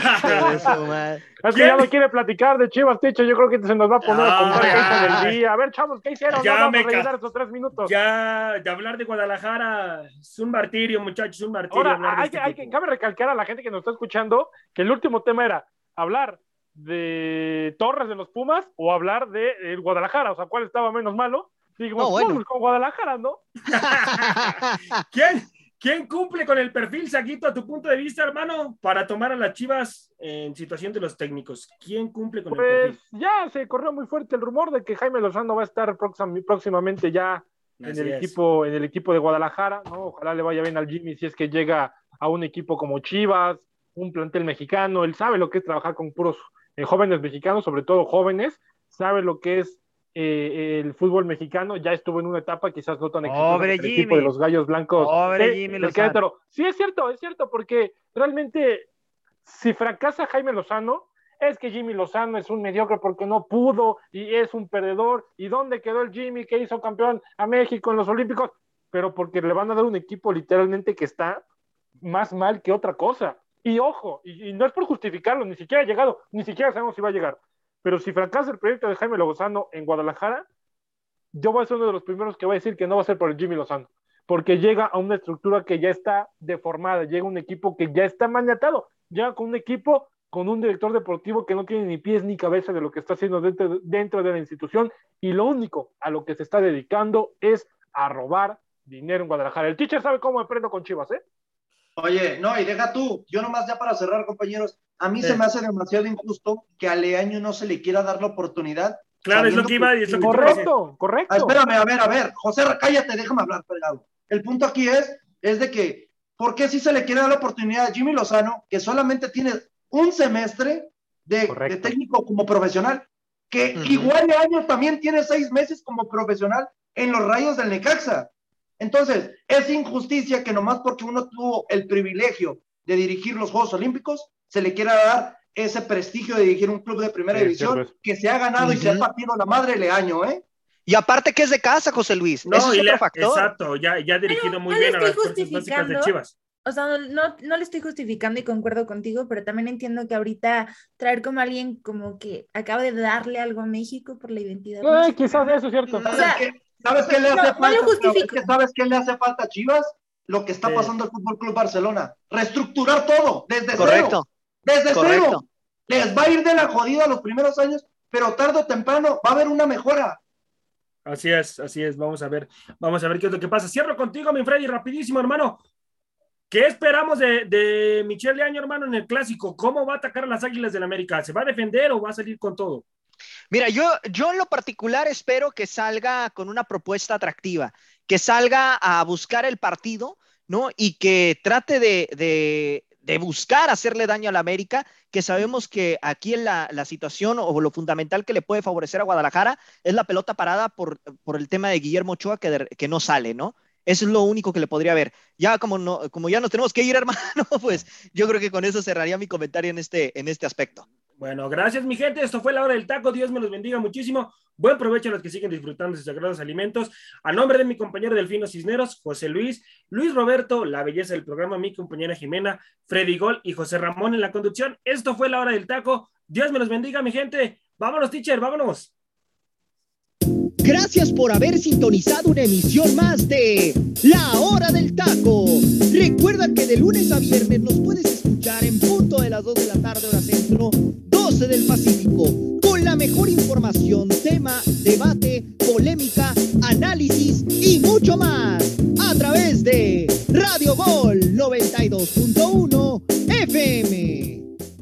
E: Es que ya no quiere platicar de Chivas, Ticho. Yo creo que se nos va a poner a contar qué hizo del día. A ver, chavos, ¿qué hicieron?
A: Ya
E: no vamos
A: me
E: a
A: ca-
E: esos tres minutos.
A: Ya, de hablar de Guadalajara es un martirio, muchachos, un martirio.
E: Ahora, hay
A: este
E: que, hay que, cabe recalcar a la gente que nos está escuchando que el último tema era hablar de Torres de los Pumas o hablar de eh, Guadalajara. O sea, ¿cuál estaba menos malo? Digo,
F: No, bueno.
E: pues, con Guadalajara, ¿no?
A: ¿Quién, ¿Quién cumple con el perfil, Saguito, a tu punto de vista, hermano, para tomar a las Chivas en situación de los técnicos? ¿Quién cumple con el
E: Pues
A: perfil?
E: ya se corrió muy fuerte el rumor de que Jaime Lozano va a estar próxim- próximamente ya en
A: Así
E: el,
A: es.
E: equipo, en el equipo de Guadalajara, ¿no? Ojalá le vaya bien al Jimmy si es que llega a un equipo como Chivas, un plantel mexicano, él sabe lo que es trabajar con puros eh, jóvenes mexicanos, sobre todo jóvenes, sabe lo que es eh, el fútbol mexicano, ya estuvo en una etapa quizás no tan exitosa el equipo de los Gallos Blancos
C: Pobre
E: de-
C: Jimmy
E: del. Querétaro. Sí, es cierto, es cierto, porque realmente si fracasa Jaime Lozano, es que Jimmy Lozano es un mediocre porque no pudo y es un perdedor. ¿Y dónde quedó el Jimmy que hizo campeón a México en los Olímpicos? Pero porque le van a dar un equipo literalmente que está más mal que otra cosa. Y ojo, y, y no es por justificarlo, ni siquiera ha llegado, ni siquiera sabemos si va a llegar. Pero si fracasa el proyecto de Jaime Lozano en Guadalajara, yo voy a ser uno de los primeros que va a decir que no va a ser por el Jimmy Lozano, porque llega a una estructura que ya está deformada, llega un equipo que ya está maniatado, llega con un equipo con un director deportivo que no tiene ni pies ni cabeza de lo que está haciendo dentro, dentro de la institución y lo único a lo que se está dedicando es a robar dinero en Guadalajara. El teacher sabe cómo me prendo con Chivas, ¿eh?
D: Oye, no, y deja tú, yo nomás ya para cerrar, compañeros, a mí
A: Sí.
D: se me hace demasiado injusto que a Leaño no se le quiera dar la oportunidad.
A: Claro, es lo que iba,
D: que-
A: es lo que te iba a decir.
E: Correcto, correcto.
D: Ah, espérame, a ver, a ver, José, cállate, déjame hablar, fregado. El punto aquí es, es de que, ¿por qué si se le quiere dar la oportunidad a Jimmy Lozano, que solamente tiene un semestre de, de técnico como profesional, que igual de años también tiene seis meses como profesional en los rayos del Necaxa? Entonces, es injusticia que nomás porque uno tuvo el privilegio de dirigir los Juegos Olímpicos, se le quiera dar ese prestigio de dirigir un club de primera
E: Sí,
D: división
E: cierto es.
D: que se ha ganado y se ha partido la madre Leaño, ¿eh?
F: Y aparte que es de casa, José Luis.
A: No,
F: Ese es otro
A: le-
F: factor.
A: exacto, ya, ya ha dirigido muy
B: no
A: bien a las
B: estoy
A: fuerzas básicas de
B: justificando.
A: Chivas.
B: O sea, no, no, le estoy justificando y concuerdo contigo, pero también entiendo que ahorita traer como alguien como que acaba de darle algo a México por la identidad.
E: Eh, quizás eso es cierto.
D: ¿Sabes,
B: sea,
D: qué, ¿Sabes qué le hace
B: no
D: falta?
B: lo justifico.
D: Es que ¿Sabes qué le hace falta a Chivas? Lo que está
A: Sí.
D: pasando al Fútbol Club Barcelona. Reestructurar todo, desde cero. Desde
F: correcto.
D: cero. Les va a ir de la jodida los primeros años, pero tarde o temprano va a haber una mejora.
A: Así es, así es. Vamos a ver, vamos a ver qué es lo que pasa. Cierro contigo, mi Freddy, rapidísimo, hermano. ¿Qué esperamos de, de Michel de Año, hermano, en el clásico? ¿Cómo va a atacar a las Águilas del América? ¿Se va a defender o va a salir con todo?
F: Mira, yo, yo en lo particular espero que salga con una propuesta atractiva, que salga a buscar el partido, ¿no? Y que trate de, de- de buscar hacerle daño a la América, que sabemos que aquí en la, la situación o lo fundamental que le puede favorecer a Guadalajara es la pelota parada por, por el tema de Guillermo Ochoa que, que no sale, ¿no? Eso es lo único que le podría ver. Ya como, no, como ya nos tenemos que ir, hermano, pues yo creo que con eso cerraría mi comentario en este, en este aspecto.
A: Bueno, gracias mi gente. Esto fue la hora del taco. Dios me los bendiga muchísimo. Buen provecho a los que siguen disfrutando de sus sagrados alimentos. A nombre de mi compañero Delfino Cisneros, José Luis, Luis Roberto, la belleza del programa, mi compañera Jimena, Freddy Gol y José Ramón en la conducción. Esto fue la hora del taco. Dios me los bendiga, mi gente. Vámonos, teacher, vámonos.
F: Gracias por haber sintonizado una emisión más de La Hora del Taco. Recuerda que de lunes a viernes nos puedes escuchar en punto de las 2 de la tarde hora centro, 12 del Pacífico, con la mejor información, tema, debate, polémica, análisis y mucho más a través de Radio Gol 92.